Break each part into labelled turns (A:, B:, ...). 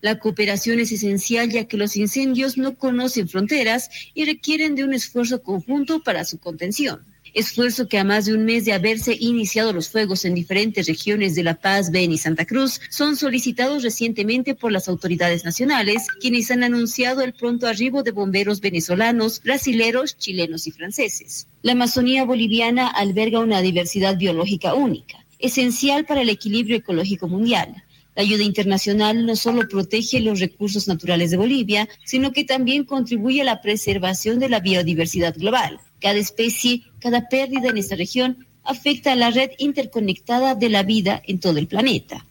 A: La cooperación es esencial ya que los incendios no conocen fronteras y requieren de un esfuerzo conjunto para su contención esfuerzo que a más de un mes de haberse iniciado los fuegos en diferentes regiones de La Paz, Beni y Santa Cruz, son solicitados recientemente por las autoridades nacionales, quienes han anunciado el pronto arribo de bomberos venezolanos, brasileros, chilenos y franceses. La Amazonía boliviana alberga una diversidad biológica única, esencial para el equilibrio ecológico mundial. La ayuda internacional no solo protege los recursos naturales de Bolivia, sino que también contribuye a la preservación de la biodiversidad global. Cada especie, cada pérdida en esta región afecta a la red interconectada de la vida en todo el planeta.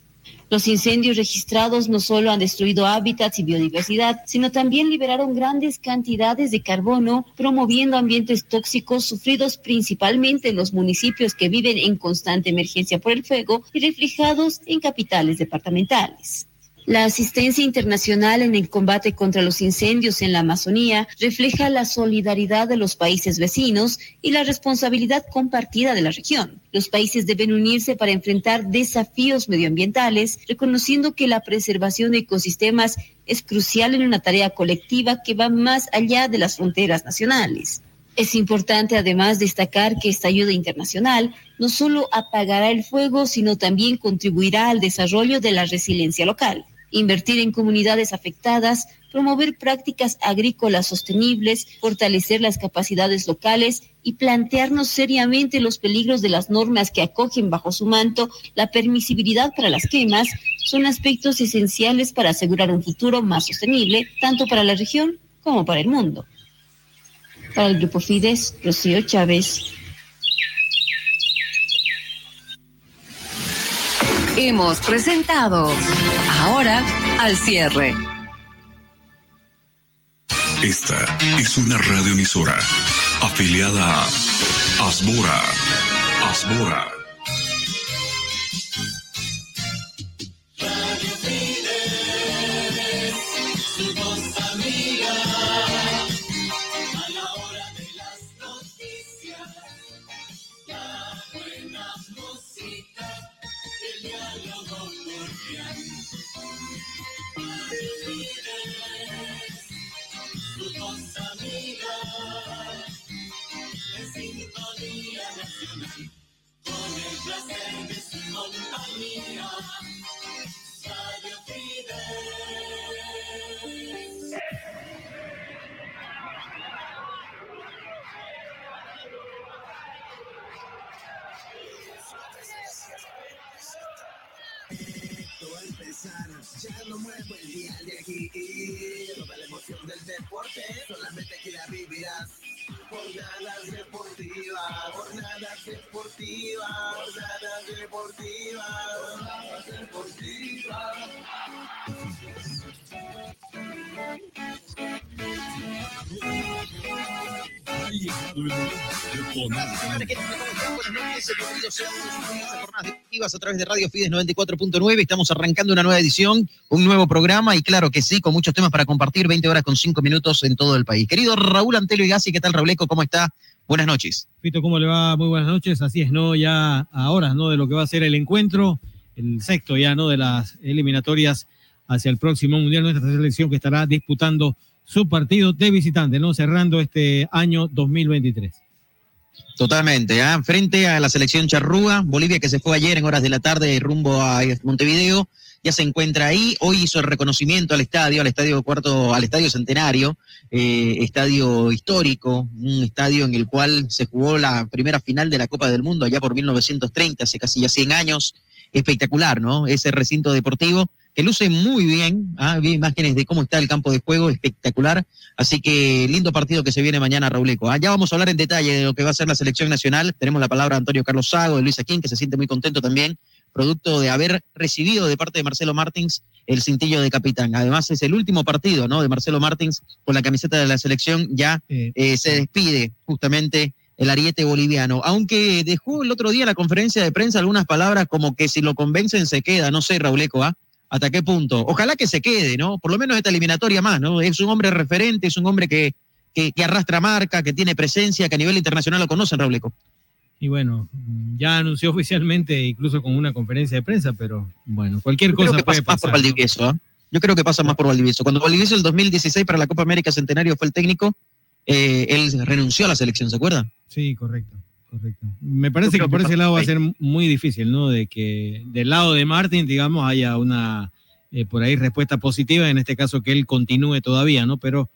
A: Los incendios registrados no solo han destruido hábitats y biodiversidad, sino también liberaron grandes cantidades de carbono, promoviendo ambientes tóxicos sufridos principalmente en los municipios que viven en constante emergencia por el fuego y reflejados en capitales departamentales. La asistencia internacional en el combate contra los incendios en la Amazonía refleja la solidaridad de los países vecinos y la responsabilidad compartida de la región. Los países deben unirse para enfrentar desafíos medioambientales, reconociendo que la preservación de ecosistemas es crucial en una tarea colectiva que va más allá de las fronteras nacionales. Es importante además destacar que esta ayuda internacional no solo apagará el fuego, sino también contribuirá al desarrollo de la resiliencia local invertir en comunidades afectadas, promover prácticas agrícolas sostenibles, fortalecer las capacidades locales y plantearnos seriamente los peligros de las normas que acogen bajo su manto la permisibilidad para las quemas, son aspectos esenciales para asegurar un futuro más sostenible, tanto para la región como para el mundo. Para el Grupo Fides, Rocío Chávez.
B: Hemos presentado Ahora al cierre.
C: Esta es una radioemisora afiliada a Asbora. Asbora
D: No muevo el día de aquí. Toda la emoción del deporte solamente aquí la vivirás. Jornadas deportivas, jornadas deportivas, jornadas deportivas,
E: a través de Radio Fides 94.9. Estamos arrancando una nueva edición, un nuevo programa y claro que sí, con muchos temas para compartir, 20 horas con 5 minutos en todo el país. Querido Raúl Antelo y Gassi, ¿qué tal Rauleco? ¿Cómo está? Buenas noches.
F: Fito, ¿cómo le va? Muy buenas noches. Así es, ¿no? Ya a horas, ¿no? De lo que va a ser el encuentro, el sexto ya, ¿no? De las eliminatorias hacia el próximo Mundial, nuestra selección que estará disputando su partido de visitante, ¿no? Cerrando este año 2023.
E: Totalmente, ¿eh? frente a la selección charrúa, Bolivia que se fue ayer en horas de la tarde rumbo a Montevideo, ya se encuentra ahí, hoy hizo el reconocimiento al estadio, al estadio cuarto, al estadio centenario, eh, estadio histórico, un estadio en el cual se jugó la primera final de la Copa del Mundo allá por 1930, hace casi ya 100 años, espectacular, ¿no? Ese recinto deportivo que luce muy bien. ¿ah? Vi imágenes de cómo está el campo de juego, espectacular. Así que lindo partido que se viene mañana, Rauleco. ¿ah? Ya vamos a hablar en detalle de lo que va a ser la selección nacional. Tenemos la palabra de Antonio Carlos Sago, de Luis Aquín, que se siente muy contento también, producto de haber recibido de parte de Marcelo Martins el cintillo de capitán. Además, es el último partido ¿no? de Marcelo Martins con la camiseta de la selección. Ya eh, se despide justamente el ariete boliviano, aunque dejó el otro día en la conferencia de prensa algunas palabras como que si lo convencen se queda, no sé, Rauleco, ¿ah? Hasta qué punto. Ojalá que se quede, ¿no? Por lo menos esta eliminatoria más, ¿no? Es un hombre referente, es un hombre que, que, arrastra marca, que tiene presencia, que a nivel internacional lo conocen, Rableco.
F: Y bueno, ya anunció oficialmente, incluso con una conferencia de prensa, pero bueno, cualquier cosa
E: que puede pasar. Por Valdivieso, ¿eh? Yo creo que pasa más por Valdivieso. Cuando Valdivieso el 2016 para la Copa América Centenario fue el técnico, eh, él renunció a la selección, ¿se acuerda?
F: Sí, correcto, correcto. Me parece que por ese lado va a ser muy difícil, ¿no? De que del lado de Martín, digamos, haya una eh, por ahí respuesta positiva, en este caso que él continúe todavía, ¿no? Pero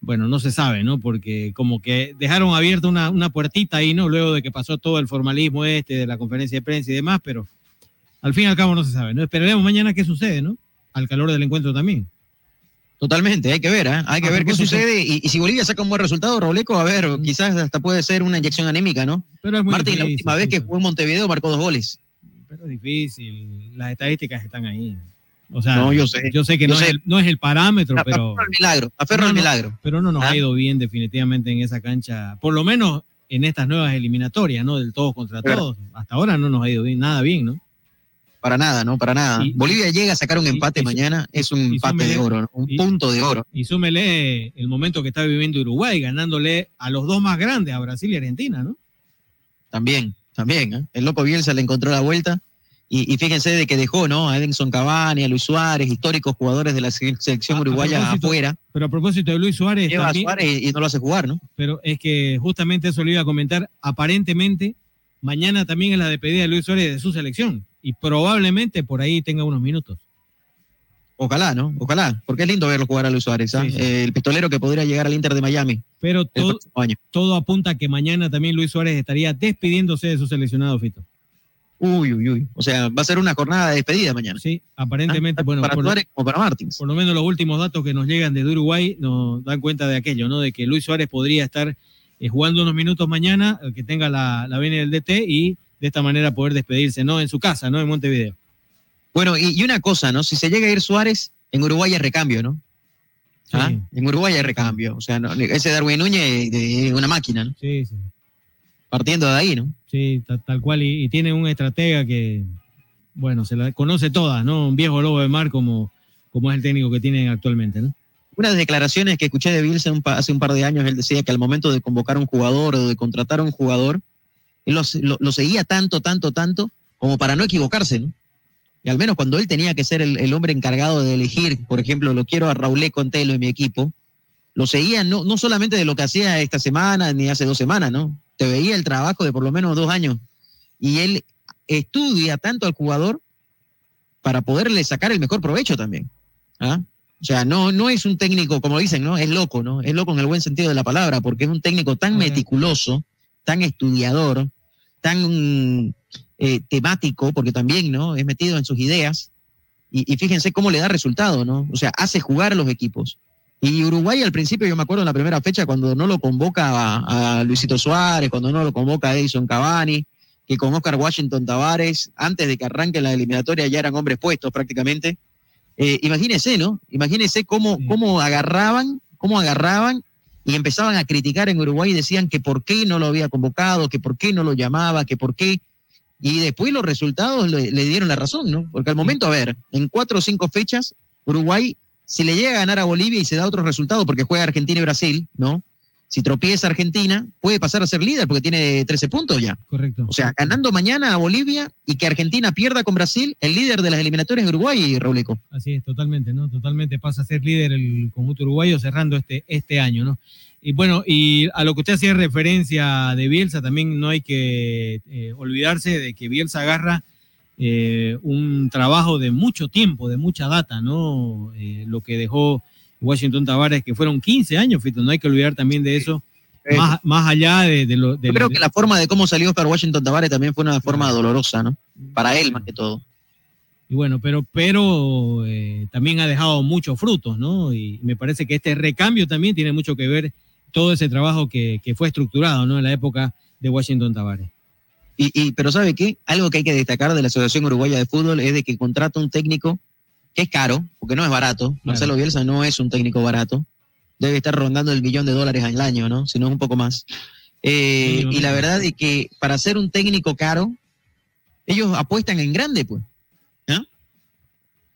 F: bueno, no se sabe, ¿no? Porque como que dejaron abierta una, una puertita ahí, ¿no? Luego de que pasó todo el formalismo este de la conferencia de prensa y demás, pero al fin y al cabo no se sabe, ¿no? Esperaremos mañana qué sucede, ¿no? Al calor del encuentro también.
E: Totalmente, hay que ver, ¿eh? hay que
F: A
E: ver qué sucede y, y si Bolivia saca un buen resultado, Robleco, a ver, quizás hasta puede ser una inyección anémica, ¿no?
F: Pero es muy
E: Martín, la
F: difícil,
E: última vez que jugó en Montevideo marcó dos goles.
F: Pero es difícil, las estadísticas están ahí. O sea,
E: No, yo sé.
F: Yo sé que
E: Yo
F: no,
E: sé.
F: Es el, no es el parámetro,
E: A-
F: pero,
E: Aferro al milagro, aferro
F: No,
E: al milagro.
F: pero no nos
E: ¿Ah?
F: ha ido bien definitivamente en esa cancha, por lo menos en estas nuevas eliminatorias, ¿no? Del todos contra todos. Hasta ahora no nos ha ido bien, nada bien, ¿no?
E: Para nada, ¿no? Para nada.
F: Y-
E: Bolivia llega a sacar un empate
F: y-
E: mañana, es un empate
F: súmele-
E: de oro, ¿no? un
F: y-
E: punto de oro.
F: Y súmele el momento que está viviendo Uruguay, ganándole a los dos más grandes, a Brasil y Argentina, ¿no?
E: También, también. ¿eh? El loco Bielsa le encontró la vuelta. Y, y fíjense de que dejó, ¿no? A Edinson Cavani, a Luis Suárez, históricos jugadores de la se- selección
F: A- a
E: uruguaya afuera.
F: Pero a propósito de Luis Suárez,
E: Lleva a Suárez y, y no lo hace jugar, ¿no?
F: pero es que justamente eso lo iba a comentar. Aparentemente, mañana también es la despedida de Luis Suárez de su selección y probablemente por ahí tenga unos minutos.
E: Ojalá, ¿no? Ojalá. Porque es lindo verlo jugar a Luis Suárez, ¿ah?
F: Sí, sí.
E: Eh, el pistolero que podría llegar al Inter de Miami
F: Pero todo,
E: próximo año.
F: todo apunta a que mañana también Luis Suárez estaría despidiéndose de su seleccionado, Fito.
E: Uy, uy, uy. O sea, va a ser una jornada de despedida mañana.
F: Sí, aparentemente,
E: ¿Ah?
F: bueno,
E: para
F: por,
E: Suárez como para Martins.
F: por lo menos los últimos datos que nos llegan desde Uruguay nos dan cuenta de aquello, ¿no? De que Luis Suárez podría estar eh, jugando unos minutos mañana, eh, que tenga la, la venia del DT y de esta manera poder despedirse, ¿no? En su casa, ¿no? En Montevideo.
E: Bueno, y, y una cosa, ¿no? Si se llega a ir Suárez, en Uruguay hay recambio, ¿no? ¿Ah? En Uruguay hay recambio. O sea, no, ese Darwin Núñez es una máquina, ¿no?
F: Sí, sí.
E: Partiendo de ahí, ¿no?
F: Sí, ta- tal, cual. Y, y tiene un estratega que, bueno, se la conoce toda, ¿no? Un viejo lobo de mar como, como es el técnico que tienen actualmente, ¿no?
E: Unas declaraciones que escuché de Bielsa hace un par de años, él decía que al momento de convocar a un jugador o de contratar a un jugador, él lo, seguía tanto, tanto, tanto, como para no equivocarse, ¿no? Y al menos cuando él tenía que ser el, el hombre encargado de elegir, por ejemplo, lo quiero a Raulé Contelo en mi equipo, lo seguía no, no solamente de lo que hacía esta semana ni hace dos semanas, ¿no? Te veía el trabajo de por lo menos dos años. Y él estudia tanto al jugador para poderle sacar el mejor provecho también. ¿ah? O sea, no, no es un técnico, como dicen, ¿no? Es loco, ¿no? Es loco en el buen sentido de la palabra, porque es un técnico tan meticuloso, tan estudiador, tan eh, temático, porque también, ¿no? Es metido en sus ideas. Y, y fíjense cómo le da resultado, ¿no? O sea, hace jugar a los equipos. Y Uruguay al principio, yo me acuerdo en la primera fecha, cuando no lo convoca a, a Luisito Suárez, cuando no lo convoca a Edison Cavani, que con Oscar Washington Tavares, antes de que arranque la eliminatoria, ya eran hombres puestos prácticamente. Eh, imagínese, ¿no? Imagínese cómo, cómo agarraban, cómo agarraban y empezaban a criticar en Uruguay y decían que por qué no lo había convocado, que por qué no lo llamaba, que por qué. Y después los resultados le, dieron la razón, ¿no? Porque al momento, a ver, en cuatro o cinco fechas, Uruguay, si le llega a ganar a Bolivia y se da otro resultado porque juega Argentina y Brasil, ¿no? Si tropieza Argentina, puede pasar a ser líder porque tiene 13 puntos ya.
F: Correcto.
E: O sea, ganando mañana a Bolivia y que Argentina pierda con Brasil, el líder de las eliminatorias es Uruguay, Rauleco.
F: Así es, totalmente, ¿no? Totalmente pasa a ser líder el conjunto uruguayo cerrando este, este año, ¿no? Y bueno, y a lo que usted hacía referencia de Bielsa, también no hay que eh, olvidarse de que Bielsa agarra eh, un trabajo de mucho tiempo, de mucha data, ¿no? Eh, lo que dejó Washington Tavares, que fueron 15 años, Fito, no hay que olvidar también de eso, más, más allá de, de lo... de
E: Yo creo que la forma de cómo salió Oscar Washington Tavares también fue una forma dolorosa, ¿no? Para él más que todo.
F: Y bueno, pero, pero eh, también ha dejado muchos frutos, ¿no? Y me parece que este recambio también tiene mucho que ver todo ese trabajo que, que fue estructurado, ¿no? En la época de Washington Tavares.
E: Y, y, pero ¿sabe qué? Algo que hay que destacar de la Asociación Uruguaya de Fútbol es de que contrata un técnico que es caro, porque no es barato. Marcelo Bielsa no es un técnico barato. Debe estar rondando el millón de dólares al año, ¿no? Si no un poco más. Eh, y la verdad es que para ser un técnico caro, ellos apuestan en grande, pues.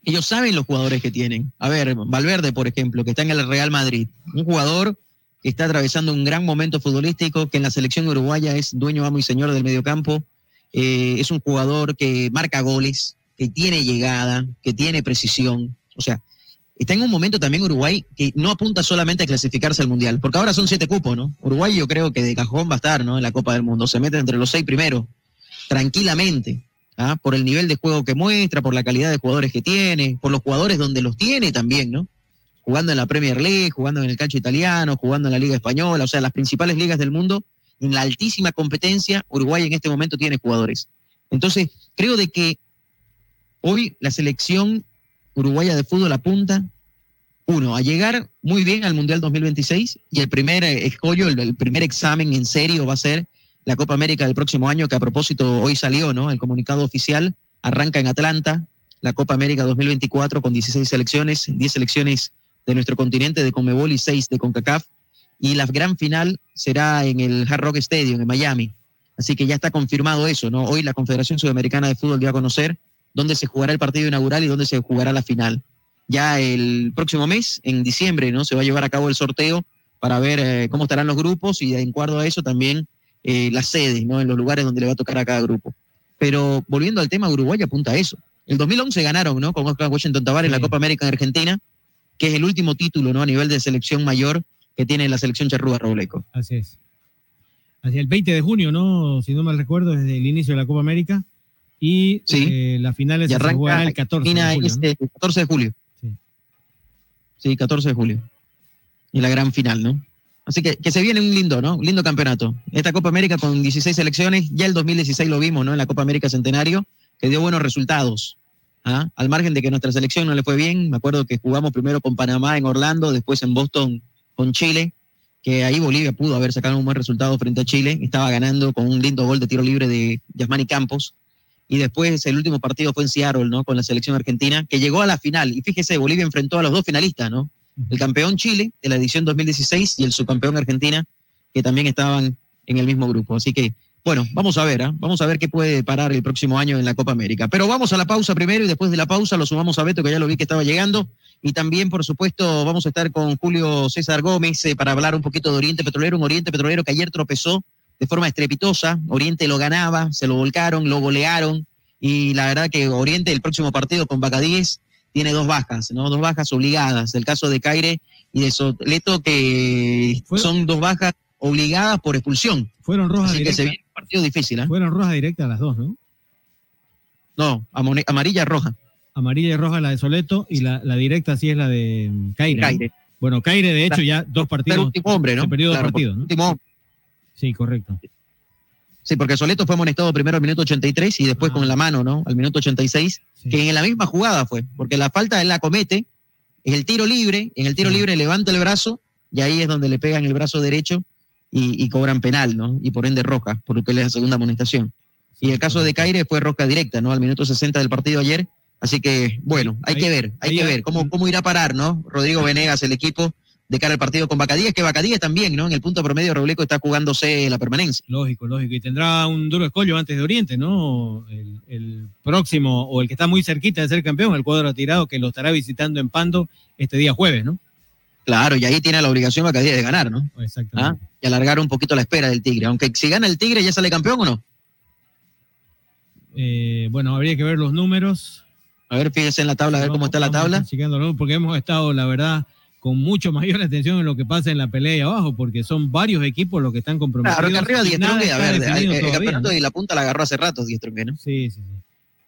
E: Ellos saben los jugadores que tienen. A ver, Valverde, por ejemplo, que está en el Real Madrid. Un jugador que está atravesando un gran momento futbolístico, que en la selección uruguaya es dueño, amo y señor del mediocampo. Eh, es un jugador que marca goles, que tiene llegada, que tiene precisión. O sea, está en un momento también Uruguay que no apunta solamente a clasificarse al Mundial, porque ahora son siete cupos, ¿no? Uruguay yo creo que de cajón va a estar, ¿no? En la Copa del Mundo, se mete entre los seis primeros, tranquilamente, ¿ah? por el nivel de juego que muestra, por la calidad de jugadores que tiene, por los jugadores donde los tiene también, ¿no? Jugando en la Premier League, jugando en el calcio italiano, jugando en la Liga Española, o sea, las principales ligas del mundo, en la altísima competencia, Uruguay en este momento tiene jugadores. Entonces, creo de que hoy la selección uruguaya de fútbol apunta, uno, a llegar muy bien al Mundial 2026 y el primer escollo, el, primer examen en serio va a ser la Copa América del próximo año, que a propósito hoy salió, ¿no? El comunicado oficial arranca en Atlanta, la Copa América 2024 con 16 selecciones, 10 selecciones de nuestro continente de Conmebol y 6 de CONCACAF. Y la gran final será en el Hard Rock Stadium en Miami. Así que ya está confirmado eso, ¿no? Hoy la Confederación Sudamericana de Fútbol dio a conocer dónde se jugará el partido inaugural y dónde se jugará la final. Ya el próximo mes, en diciembre, ¿no? Se va a llevar a cabo el sorteo para ver eh, cómo estarán los grupos y en cuanto a eso también eh, las sedes, ¿no? En los lugares donde le va a tocar a cada grupo. Pero volviendo al tema, Uruguay apunta a eso. El 2011 ganaron, ¿no? Con Oscar Washington Tavares en la Copa América en Argentina, que es el último título, ¿no? A nivel de selección mayor que tiene la selección charrúa Robleco.
F: Así es. Hacia el 20 de junio, ¿no? Si no mal recuerdo, desde el inicio de la Copa América. Y
E: Sí.
F: eh, la final jugará el 14 de julio, ¿no?
E: este, el 14 de julio.
F: Sí.
E: Sí, 14 de julio. Y la gran final, ¿no? Así que, que se viene un lindo, ¿no? Un lindo campeonato. Esta Copa América con 16 selecciones, ya el 2016 lo vimos, ¿no? En la Copa América Centenario, que dio buenos resultados. ¿ah? Al margen de que nuestra selección no le fue bien, me acuerdo que jugamos primero con Panamá en Orlando, después en Boston con Chile, que ahí Bolivia pudo haber sacado un buen resultado frente a Chile, estaba ganando con un lindo gol de tiro libre de Yasmani Campos. Y después el último partido fue en Seattle, ¿no? Con la selección argentina, que llegó a la final. Y fíjese, Bolivia enfrentó a los dos finalistas, ¿no? El campeón Chile de la edición 2016 y el subcampeón Argentina, que también estaban en el mismo grupo. Así que, bueno, vamos a ver, ¿ah? vamos a ver qué puede parar el próximo año en la Copa América. Pero vamos a la pausa primero y después de la pausa lo sumamos a Beto, que ya lo vi que estaba llegando. Y también, por supuesto, vamos a estar con Julio César Gómez eh, para hablar un poquito de Oriente Petrolero, un Oriente Petrolero que ayer tropezó de forma estrepitosa. Oriente lo ganaba, se lo volcaron, lo golearon. Y la verdad que Oriente, el próximo partido con Bacadíes, tiene dos bajas, ¿no? Dos bajas obligadas. El caso de Caire y de Soleto, que son dos bajas obligadas por expulsión.
F: Fueron rojas
E: Así que se viene un partido difícil, ¿eh?
F: Fueron rojas directas las dos, ¿no?
E: No, amarilla roja.
F: Amarilla y roja la de Soleto y la, la directa sí es la de Caire. ¿no?
E: Caire.
F: Bueno, Caire, de hecho, ya dos
E: El
F: partidos.
E: último hombre, ¿no?
F: se perdió dos
E: Claro,
F: partidos,
E: por-
F: ¿no?
E: último hombre.
F: Sí, correcto.
E: Sí, porque Soleto fue amonestado primero al minuto 83 y después
F: Ah.
E: con la mano, ¿no? Al minuto 86,
F: Sí.
E: que en la misma jugada fue, porque la falta él la comete, es el tiro libre, en el tiro
F: Ah.
E: libre levanta el brazo y ahí es donde le pegan el brazo derecho y, y cobran penal, ¿no? Y por ende roja, porque es la segunda amonestación. Y el caso de Caire fue roja directa, ¿no? Al minuto 60 del partido ayer. Así que, bueno, hay
F: Ahí-
E: que ver, hay
F: ahí
E: que ver cómo, cómo irá a parar, ¿no? Rodrigo Venegas, el equipo, de cara al partido con Bacadíes, que Bacadíes también, ¿no? En el punto promedio, Robleco está jugándose la permanencia.
F: Lógico, lógico. Y tendrá un duro escollo antes de Oriente, ¿no? El, el próximo, o el que está muy cerquita de ser campeón, el cuadro tirado, que lo estará visitando en Pando este día jueves, ¿no?
E: Claro, y ahí tiene la obligación Bacadíes de ganar, ¿no?
F: Exactamente.
E: y alargar un poquito la espera del Tigre. Aunque si gana el Tigre, ¿ya sale campeón o no?
F: Eh, bueno, habría que ver los números.
E: A ver, fíjese en la tabla, a ver cómo está la tabla.
F: porque hemos estado, la verdad, con mucho mayor atención en lo que pasa en la pelea ahí abajo, porque son varios equipos los que están comprometidos.
E: Claro, que arriba Strong, a ver, el, campeonato
F: ¿no?
E: y la punta la agarró hace rato Diez Strong, ¿no?
F: Sí, sí, sí.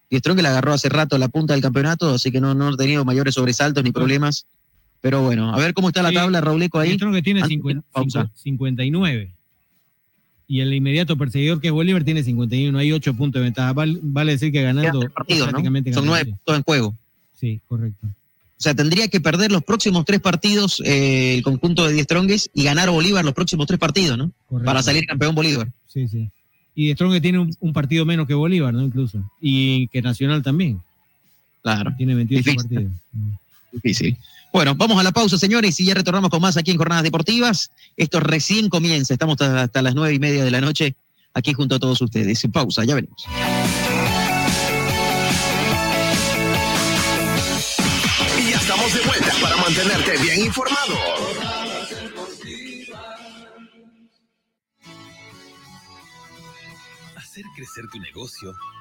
E: Diez Strong la agarró hace rato la punta del campeonato, así que no, no ha tenido mayores sobresaltos ni problemas. Pero bueno, a ver cómo está la tabla, Rauleco ahí.
F: Strong que tiene
E: antes de
F: 50
E: la pausa.
F: 59. Y el inmediato perseguidor que es Bolívar tiene 51. Hay 8 puntos de ventaja. Val- Vale, decir que ganando prácticamente
E: Son
F: ganando,
E: nueve puntos en juego.
F: Sí, correcto.
E: O sea, tendría que perder los próximos tres partidos eh, el conjunto de Diez Stronges y ganar Bolívar los próximos tres partidos, ¿no?
F: correcto.
E: Para salir campeón Bolívar.
F: Sí, sí. Y Strong que tiene un, un partido menos que Bolívar, ¿no? Incluso. Y que Nacional también.
E: Claro.
F: Tiene 28
E: Difícil.
F: partidos.
E: Difícil. Bueno, vamos a la pausa, señores, y ya retornamos con más aquí en Jornadas Deportivas. Esto recién comienza, estamos hasta, hasta las nueve y media de la noche aquí junto a todos ustedes. Pausa, ya venimos.
D: De vuelta para mantenerte bien informado.
G: Hacer crecer tu negocio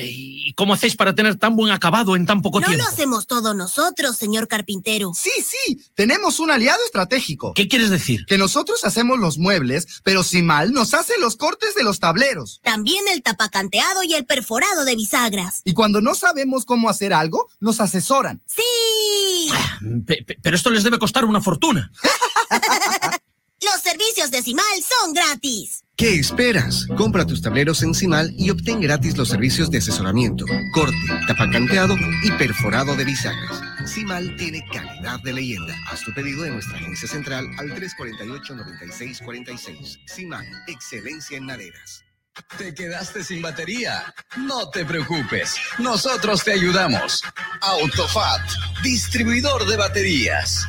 H: ¿Y cómo hacéis para tener tan buen acabado en tan poco
I: no
H: tiempo?
I: lo hacemos todos nosotros, señor carpintero.
J: Sí, sí, tenemos un aliado estratégico.
H: ¿Qué quieres decir?
J: Que nosotros hacemos los muebles, pero si mal nos hace los cortes de los tableros.
I: También el tapacanteado y el perforado de bisagras.
J: Y cuando no sabemos cómo hacer algo, nos asesoran.
I: ¡Sí!
H: Pe- pero esto les debe costar una fortuna.
I: Los servicios de Cimal son gratis.
K: ¿Qué esperas? Compra tus tableros en Cimal y obtén gratis los servicios de asesoramiento, corte, tapacanteado y perforado de bisagras. Cimal tiene calidad de leyenda. Haz tu pedido en nuestra agencia central al 348-9646. Cimal, excelencia en maderas.
L: ¿Te quedaste sin batería? No te preocupes, nosotros te ayudamos. Autofat, distribuidor de baterías.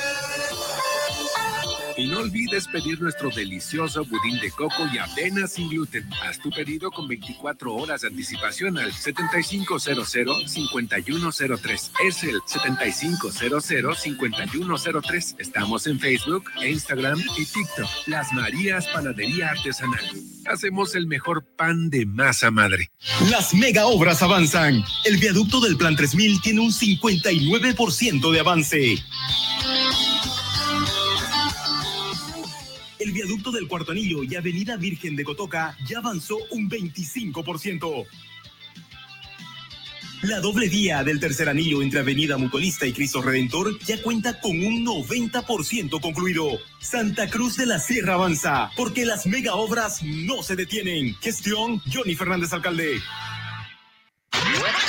M: Y no olvides pedir nuestro delicioso budín de coco y avena sin gluten. Haz tu pedido con 24 horas de anticipación al 7500-5103. Es el 7500-5103. Estamos en Facebook, Instagram y TikTok. Las Marías Panadería Artesanal. Hacemos el mejor pan de masa madre.
N: Las mega obras avanzan. El viaducto del Plan 3000 tiene un 59% de avance. El viaducto del Cuarto Anillo y Avenida Virgen de Cotoca ya avanzó un 25%. La doble vía del tercer anillo entre Avenida Mutualista y Cristo Redentor ya cuenta con un 90% concluido. Santa Cruz de la Sierra avanza, porque las mega obras no se detienen. Gestión Johnny Fernández Alcalde.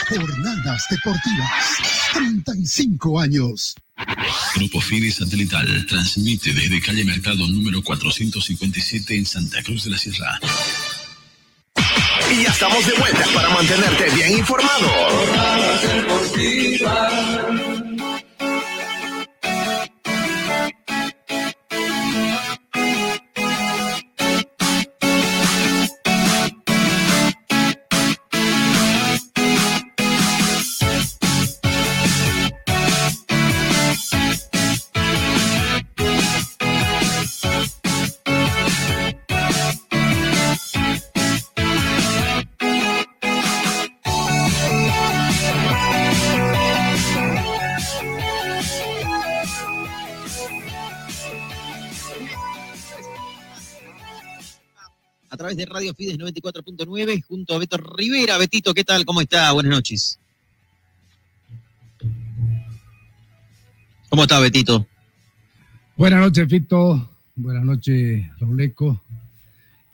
O: Jornadas deportivas. 35 años.
P: Grupo Fide Satelital transmite desde calle Mercado número 457 en Santa Cruz de la Sierra.
D: Y ya estamos de vuelta para mantenerte bien informado.
E: Través de Radio Fides 94.9 junto a Beto Rivera. Betito, ¿qué tal? ¿Cómo está? Buenas noches. ¿Cómo está, Betito?
Q: Buenas noches, Fito. Buenas noches, Robleco.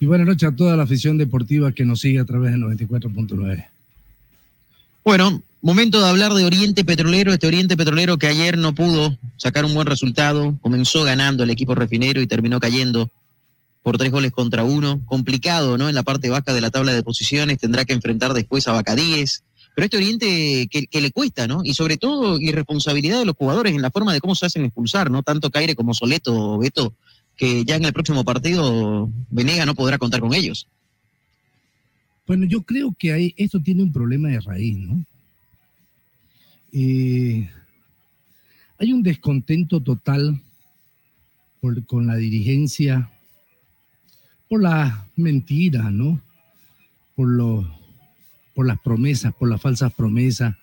Q: Y buenas noches a toda la afición deportiva que nos sigue a través de 94.9.
E: Bueno, momento de hablar de Oriente Petrolero, este Oriente Petrolero que ayer no pudo sacar un buen resultado, comenzó ganando el equipo refinero y terminó cayendo por tres goles contra uno. Complicado, ¿no? En la parte baja de la tabla de posiciones, tendrá que enfrentar después a Bacadíes. Pero este Oriente que, le cuesta, ¿no? Y sobre todo irresponsabilidad de los jugadores en la forma de cómo se hacen expulsar, ¿no? Tanto Caire como Soleto, Beto, que ya en el próximo partido Venega no podrá contar con ellos.
Q: Bueno, yo creo que hay, esto tiene un problema de raíz, ¿no? Eh, hay un descontento total con la dirigencia, por las mentiras, ¿no? Por, lo, por las promesas, por las falsas promesas.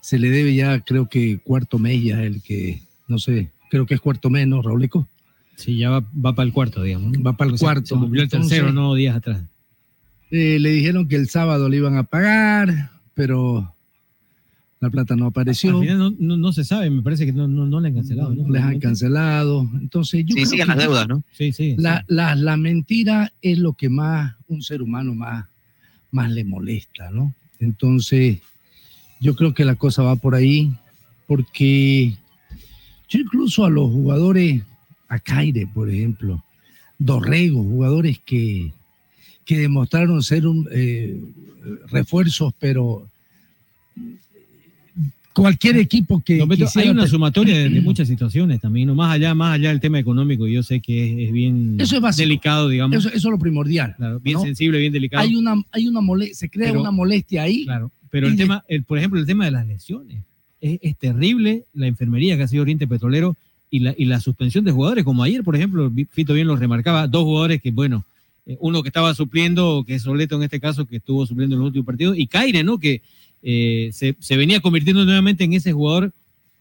Q: Se le debe ya, creo que cuarto mes ya el que, no sé, creo que es cuarto mes, ¿no, Rauleco?
F: Sí, ya va, va para el cuarto, digamos.
Q: Va para el
F: O sea,
Q: cuarto.
F: Se cumplió el
Q: Entonces,
F: tercero, no días atrás.
Q: eh, le dijeron que el sábado le iban a pagar, pero la plata no apareció.
F: Al final no, no, no se sabe, me parece que no, no, no le han cancelado. ¿no?
Q: les han cancelado. Entonces, yo
E: Sí,
Q: creo
E: siguen
Q: que
E: las deudas, ¿no?
F: Sí, sí.
Q: La, la, la mentira es lo que más un ser humano más, más le molesta, ¿no? Entonces, yo creo que la cosa va por ahí, porque yo incluso a los jugadores, a Caire, por ejemplo, Dorrego, jugadores que, que demostraron ser un, eh, refuerzos, pero cualquier equipo que
F: Beto, hay una sumatoria de, de muchas situaciones también, ¿no? más allá, más allá del tema económico, yo sé que es, es bien
Q: Eso es
F: delicado, digamos,
Q: Eso, eso es lo primordial.
F: claro, bien
Q: ¿no?
F: sensible, bien delicado.
Q: Hay una, hay una mole- se crea
F: Pero-
Q: una molestia ahí.
F: Claro, pero el
Q: de-
F: tema, el, por ejemplo, el tema de las lesiones. Es, es terrible la enfermería que ha sido Oriente Petrolero y la, y la suspensión de jugadores, como ayer, por ejemplo, Fito bien lo remarcaba, dos jugadores que, bueno, eh, uno que estaba supliendo, que es Soleto en este caso, que estuvo supliendo en los últimos partidos, y Caire, ¿no? Que eh, se, se venía convirtiendo nuevamente en ese jugador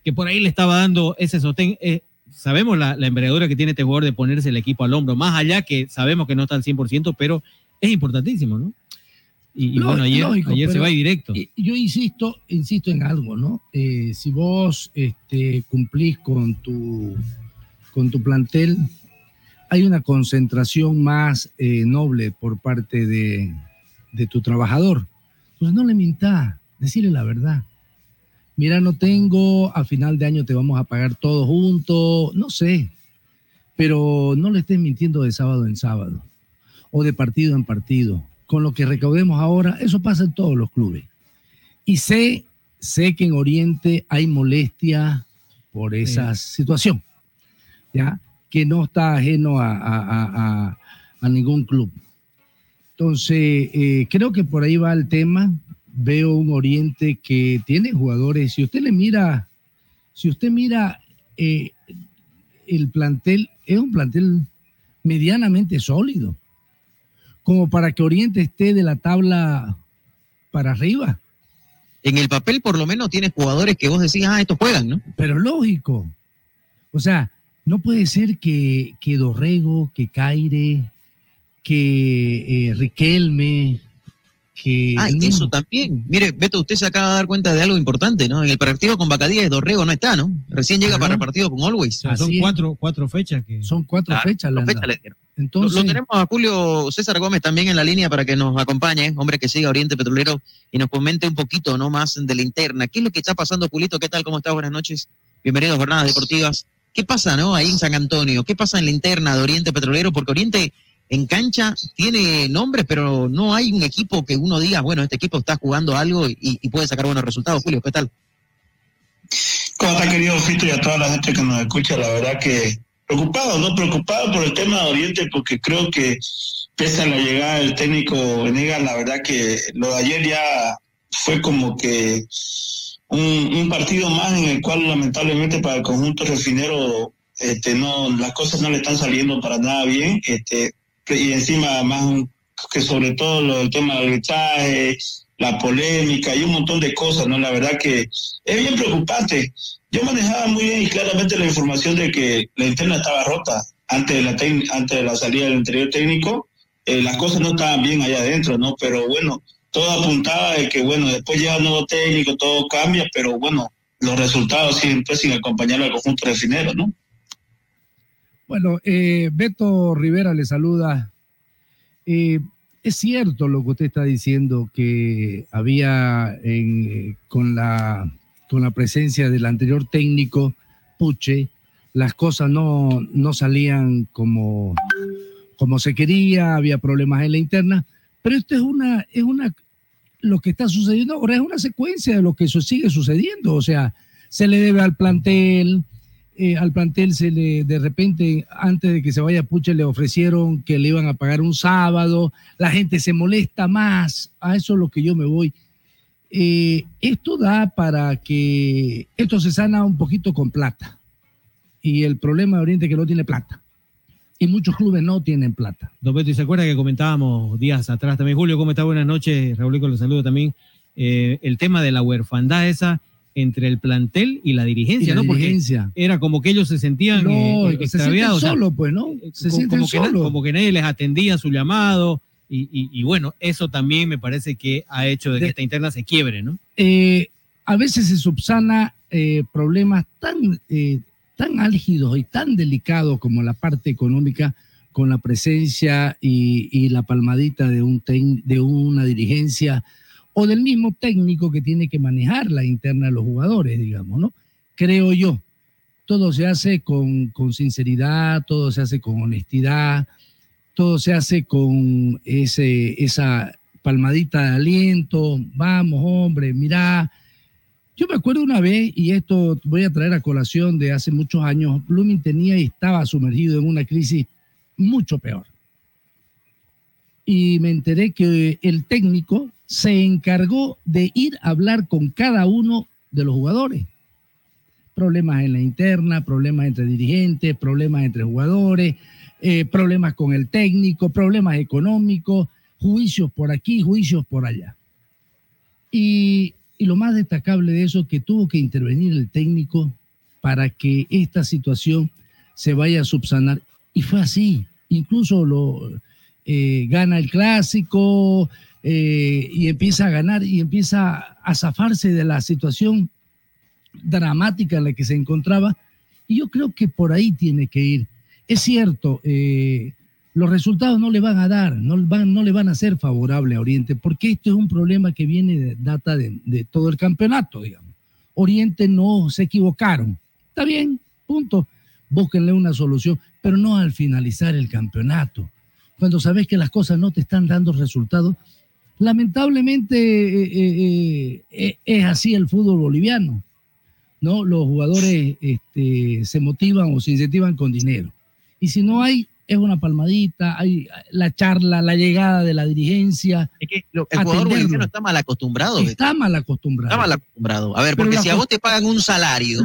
F: que por ahí le estaba dando ese sostén. Eh, sabemos la, la envergadura que tiene este jugador de ponerse el equipo al hombro, más allá que sabemos que no está al 100%, pero es importantísimo, ¿no? Y, bueno, ayer,
Q: lógico,
F: ayer se va directo.
Q: Y- Yo insisto, insisto en algo, ¿no? Eh, si vos este, cumplís con tu, con tu plantel, hay una concentración más eh, noble por parte de, de tu trabajador. Entonces no le mintás, decirle la verdad. Mira, no tengo, a final de año te vamos a pagar todo junto, no sé, pero no le estés mintiendo de sábado en sábado. o de partido en partido. Con lo que recaudemos ahora, eso pasa en todos los clubes. Y sé, sé que en Oriente hay molestia por esa situación, ¿ya? Que no está ajeno a, a- a- a ningún club. Entonces, eh, creo que por ahí va el tema. Veo un Oriente que tiene jugadores. Si usted le mira, si usted mira eh, el plantel, es un plantel medianamente sólido, como para que Oriente esté de la tabla para arriba.
E: En el papel, por lo menos, tienes jugadores que vos decís, ah, estos juegan, ¿no?
Q: Pero lógico. O sea, no puede ser que, que Dorrego, que Caire, que eh, Riquelme, que...
E: Ah, y
Q: mismo-
E: eso también. Mire, Beto, usted se acaba de dar cuenta de algo importante, ¿no? En el partido con Bacadíes, Dorrego no está, ¿no? Recién llega para el partido con Always.
F: son cuatro, cuatro fechas que.
Q: Son cuatro
E: Claro,
Q: fechas. le
E: fechas
Q: dado.
E: le dieron.
Q: Entonces,
E: lo, lo tenemos a Julio César Gómez también en la línea para que nos acompañe, hombre que sigue a Oriente Petrolero y nos comente un poquito, ¿no? Más de la interna. ¿Qué es lo que está pasando, Julito? ¿Qué tal? ¿Cómo estás? Buenas noches. Bienvenidos a Jornadas Deportivas. ¿Qué pasa, no? Ahí en San Antonio. ¿Qué pasa en la interna de Oriente Petrolero? Porque Oriente en cancha tiene nombres, pero no hay un equipo que uno diga, bueno, este equipo está jugando algo y, puede sacar buenos resultados. Julio, ¿qué tal?
R: ¿Cómo está, querido Fito, y a toda la gente que nos escucha? La verdad que preocupado, ¿no? Preocupado por el tema de Oriente, porque creo que pese a la llegada del técnico Venegas, la verdad que lo de ayer ya fue como que un, un partido más en el cual lamentablemente para el conjunto refinero este, no, las cosas no le están saliendo para nada bien, este, y encima más que sobre todo lo del tema del arbitraje, la polémica y un montón de cosas, ¿no? La verdad que es bien preocupante. Yo manejaba muy bien y claramente la información de que la interna estaba rota antes de la, antes de la salida del anterior técnico. Eh, las cosas no estaban bien allá adentro, ¿no? Pero bueno, todo apuntaba de que, bueno, después llega un nuevo técnico, todo cambia, pero bueno, los resultados siempre sin acompañar al conjunto refinero, ¿no?
Q: Bueno, eh, Beto Rivera le saluda. Eh, es cierto lo que usted está diciendo, que había en, eh, con, la, con la presencia del anterior técnico, Puche, las cosas no, no salían como, como se quería, había problemas en la interna, pero esto es una, es una, lo que está sucediendo ahora es una secuencia de lo que sigue sucediendo, o sea, se le debe al plantel, eh, al plantel se le, de repente, antes de que se vaya Puche, le ofrecieron que le iban a pagar un sábado, la gente se molesta más, a eso es lo que yo me voy. Eh, esto da para que esto se sana un poquito con plata. Y el problema de Oriente es que no tiene plata. Y muchos clubes no tienen plata.
F: Don Beto, ¿y se acuerda que comentábamos días atrás también? Julio, ¿cómo está? Buenas noches. Raúl, los saludo también. Eh, el tema de la huerfandad esa entre el plantel y la dirigencia,
Q: Y la
F: ¿no? Porque
Q: dirigencia.
F: era como que ellos se sentían
Q: No,
F: eh,
Q: se
F: extraviados.
Q: sienten
F: o sea,
Q: solos, pues, ¿no? Se
F: como,
Q: sienten
F: como que como nadie les atendía su llamado. Y, y- y bueno, eso también me parece que ha hecho de que esta interna se quiebre, ¿no?
Q: eh, a veces se subsana eh, problemas tan, eh, tan álgidos y tan delicados como la parte económica con la presencia y, la palmadita de, un de una dirigencia o del mismo técnico que tiene que manejar la interna de los jugadores, digamos, ¿no? Creo yo. Todo se hace con, sinceridad, todo se hace con honestidad, todo se hace con ese, esa palmadita de aliento, vamos hombre, mira. Yo me acuerdo una vez, y esto voy a traer a colación de hace muchos años, Blooming tenía y estaba sumergido en una crisis mucho peor. Y me enteré que el técnico se encargó de ir a hablar con cada uno de los jugadores. Problemas en la interna, problemas entre dirigentes, problemas entre jugadores, eh, problemas con el técnico, problemas económicos, juicios por aquí, juicios por allá. Y, y lo más destacable de eso es que tuvo que intervenir el técnico para que esta situación se vaya a subsanar. Y fue así. Incluso lo eh, gana el clásico eh, y empieza a ganar y empieza a zafarse de la situación dramática en la que se encontraba. Y yo creo que por ahí tiene que ir. Es cierto, eh, los resultados no le van a dar, no, van, no le van a ser favorables a Oriente, porque esto es un problema que viene de data de, de todo el campeonato, digamos. Oriente no se equivocaron. Está bien, punto. Búsquenle una solución, pero no al finalizar el campeonato. Cuando sabes que las cosas no te están dando resultados. Lamentablemente eh, eh, eh, es así el fútbol boliviano, ¿no? Los jugadores este, se motivan o se incentivan con dinero. Y si no hay, es una palmadita, hay la charla, la llegada de la dirigencia.
E: Es que lo- el jugador boliviano está mal acostumbrado.
Q: Está mal acostumbrado.
E: Está mal acostumbrado. A ver, porque si a vos te pagan un salario.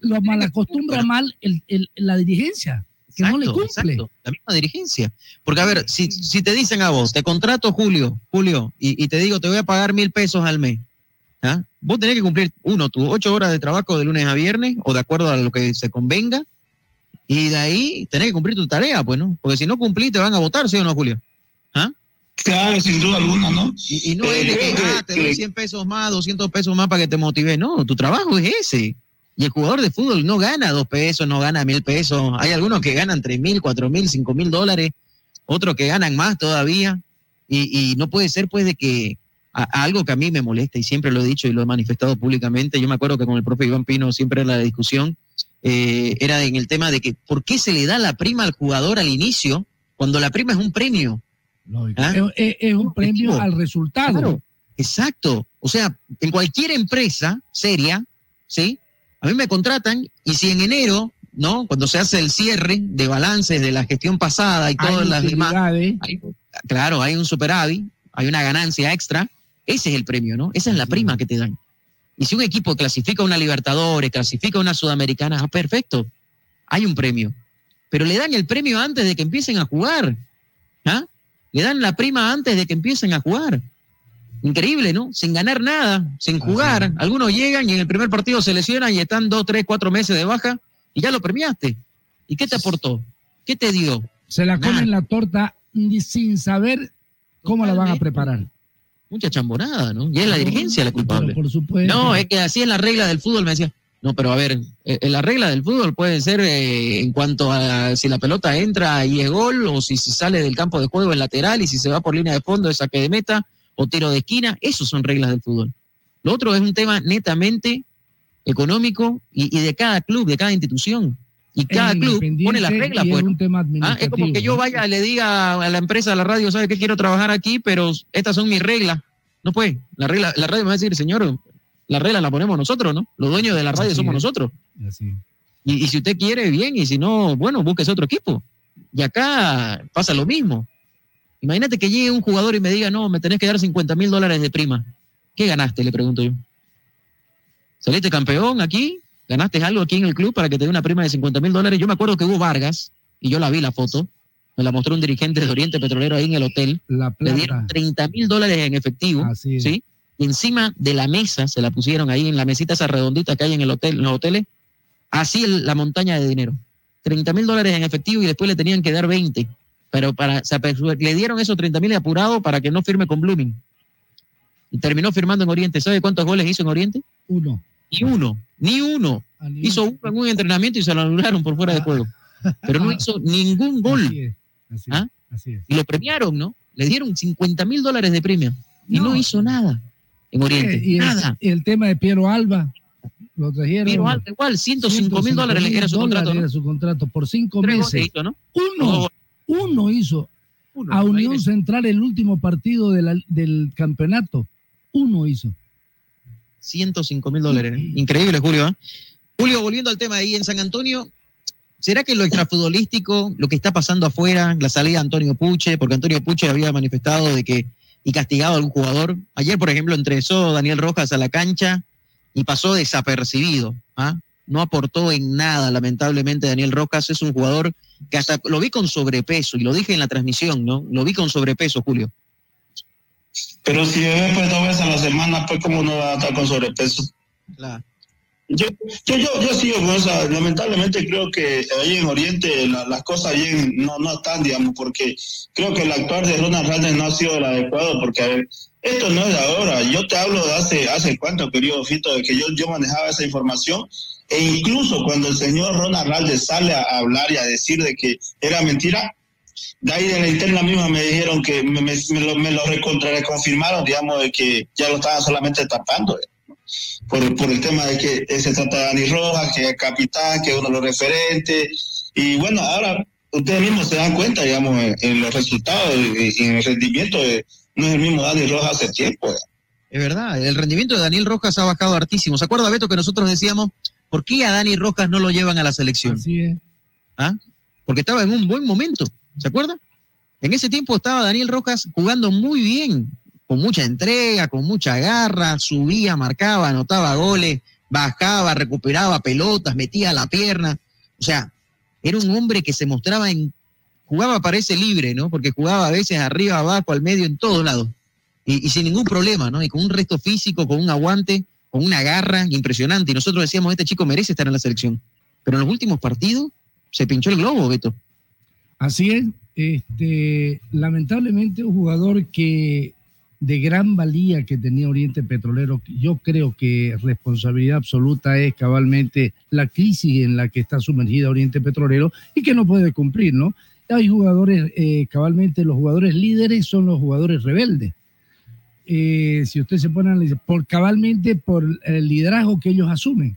Q: Lo, mal acostumbra mal el- el- la dirigencia, que no le
E: Exacto,
Q: cumple.
E: exacto, la misma dirigencia. Porque, a ver, si, si te dicen a vos, te contrato Julio, Julio, y, y te digo, te voy a pagar mil pesos al mes, ¿ah? vos tenés que cumplir, uno, tus ocho horas de trabajo de lunes a viernes, o de acuerdo a lo que se convenga, y de ahí tenés que cumplir tu tarea, pues, ¿no? Porque si no cumplís, te van a votar, ¿sí o no, Julio? ¿Ah?
R: Claro, sin duda alguna, ¿no?
E: Y, y no
R: Eh,
E: es de que,
R: que-
E: ah, te doy
R: que-
E: 100 pesos más, 200 pesos más para que te motive. No, tu trabajo es ese. Y el jugador de fútbol no gana dos pesos, no gana mil pesos. Hay algunos que ganan tres mil, cuatro mil, cinco mil dólares, otros que ganan más todavía. Y, y no puede ser, pues, de que a- algo que a mí me molesta, y siempre lo he dicho y lo he manifestado públicamente. Yo me acuerdo que con el profe Iván Pino siempre era la discusión, eh, era en el tema de que, ¿por qué se le da la prima al jugador al inicio cuando la prima es un premio? ¿Ah?
Q: Es, es- es un premio
E: Objetivo.
Q: al resultado.
E: Claro, exacto. O sea, en cualquier empresa seria, ¿sí? A mí me contratan y si en enero, ¿no? Cuando se hace el cierre de balances de la gestión pasada y
Q: Hay
E: todas las demás, hay- claro, hay un superávit, hay una ganancia extra, ese es el premio, ¿no? Esa es la prima que te dan. Y si un equipo clasifica a una Libertadores, clasifica a una Sudamericana, ah, perfecto, hay un premio. Pero le dan el premio antes de que empiecen a jugar. ¿ah? Le dan la prima antes de que empiecen a jugar. Increíble, ¿no? Sin ganar nada, sin jugar. Algunos llegan y en el primer partido se lesionan y están dos, tres, cuatro meses de baja y ya lo premiaste. ¿Y qué te aportó? ¿Qué te dio?
Q: Se la comen la torta sin saber cómo la van a preparar.
E: Mucha chambonada, ¿no? Y es la dirigencia la culpable.
Q: Por supuesto.
E: No, es que así es la regla del fútbol, me decía. No, pero a ver, eh, la regla del fútbol puede ser eh, en cuanto a si la pelota entra y es gol, o si se sale del campo de juego en lateral, y si se va por línea de fondo es saque de meta, o tiro de esquina. Esos son reglas del fútbol. Lo otro es un tema netamente económico y, y de cada club, de cada institución. Y cada club pone las reglas, pues.
Q: es un tema
E: Ah, es como que yo vaya, le diga a la empresa, a la radio, ¿sabe qué quiero trabajar aquí? Pero estas son mis reglas. No puede. La regla, la radio me va a decir, señor, la regla la ponemos nosotros, ¿no? Los dueños de la radio
Q: Así
E: somos
Q: es.
E: nosotros.
Q: Así.
E: Y, y si usted quiere, bien, y si no, bueno, búsquese otro equipo. Y acá pasa lo mismo. Imagínate que llegue un jugador y me diga, no, me tenés que dar 50 mil dólares de prima. ¿Qué ganaste? Le pregunto yo. ¿Saliste campeón aquí? ¿Ganaste algo aquí en el club para que te dé una prima de 50 mil dólares? Yo me acuerdo que hubo Vargas, y yo la vi la foto, me la mostró un dirigente de Oriente Petrolero ahí en el hotel.
Q: La
E: Le dieron 30 mil dólares en efectivo,
Q: Así.
E: ¿sí? Y encima de la mesa se la pusieron ahí en la mesita esa redondita que hay en el hotel, en los hoteles, así la montaña de dinero. 30 mil dólares en efectivo y después le tenían que dar 20. Pero para, le dieron esos 30 mil apurado para que no firme con Blooming. Y terminó firmando en Oriente. ¿Sabe cuántos goles hizo en Oriente?
Q: Uno.
E: Ni uno, ni uno.
Q: Ah,
E: Hizo uno en un entrenamiento y se lo anularon por fuera de juego. Pero no hizo ningún gol.
Q: Así es. Así,
E: ¿Ah?
Q: así es.
E: Y lo premiaron, ¿no? Le dieron 50 mil dólares de premio. Y no,
Q: No.
E: hizo nada en Oriente.
Q: Y el,
E: nada.
Q: y el tema de Piero Alba, lo trajeron.
E: Piero Alba igual, 105 mil dólares le- era su
Q: dólares
E: contrato, ¿no?
Q: era su contrato por cinco
E: Tres
Q: meses.
E: goles.
Q: Uno, uno hizo.
E: Uno,
Q: a Unión. Central el último partido de la- del campeonato. Uno hizo.
E: 105 mil dólares. ¿eh? Increíble, Julio. ¿eh? Julio, volviendo al tema ahí en San Antonio, ¿será que lo extrafutbolístico, lo que está pasando afuera, la salida de Antonio Puche, porque Antonio Puche había manifestado de que y castigado a algún jugador? Ayer, por ejemplo, entresó Daniel Rojas a la cancha y pasó desapercibido. ¿ah? No aportó en nada, lamentablemente, Daniel Rojas es un jugador que hasta lo vi con sobrepeso, y lo dije en la transmisión, ¿no? Lo vi con sobrepeso, Julio.
R: Pero si bebe pues dos veces a la semana, pues cómo no va a estar con sobrepeso.
E: Claro.
R: Yo, yo, yo, yo sigo con esa, lamentablemente creo que ahí en Oriente la- las cosas bien no, no están, digamos, porque creo que el actuar de Ronald Reagan no ha sido el adecuado, porque a ver, esto no es de ahora, yo te hablo de hace, hace cuánto, querido Fito, de que yo, yo manejaba esa información, e incluso cuando el señor Ronald Reagan sale a hablar y a decir de que era mentira, de ahí de la interna misma me dijeron que me, lo, me lo recontra reconfirmaron, digamos, de que ya lo estaban solamente tapando por, por el tema de que eh, se trata de Dani Rojas, que es capitán, que es uno de los referentes. Y bueno, ahora ustedes mismos se dan cuenta, digamos, en, los resultados y en el rendimiento, no es el mismo Dani Rojas hace tiempo. ya.
E: Es verdad, el rendimiento de Daniel Rojas ha bajado hartísimo. ¿Se acuerda, Beto, que nosotros decíamos, ¿por qué a Dani Rojas no lo llevan a la selección?
Q: Así es.
E: ¿Ah? Porque estaba en un buen momento, ¿se acuerda? En ese tiempo estaba Daniel Rojas jugando muy bien, con mucha entrega, con mucha garra, subía, marcaba, anotaba goles, bajaba, recuperaba pelotas, metía la pierna. O sea, era un hombre que se mostraba en, jugaba parece libre, ¿no? Porque jugaba a veces arriba, abajo, al medio, en todos lados. Y, y sin ningún problema, ¿no? Y con un resto físico, con un aguante, con una garra impresionante. Y nosotros decíamos, este chico merece estar en la selección. Pero en los últimos partidos se pinchó el globo, Beto.
Q: Así es. Este, lamentablemente un jugador que de gran valía que tenía Oriente Petrolero, yo creo que responsabilidad absoluta es cabalmente la crisis en la que está sumergida Oriente Petrolero y que no puede cumplir, ¿no? Hay jugadores, eh, cabalmente los jugadores líderes son los jugadores rebeldes. Eh, si usted se pone a analizar, por cabalmente por el liderazgo que ellos asumen.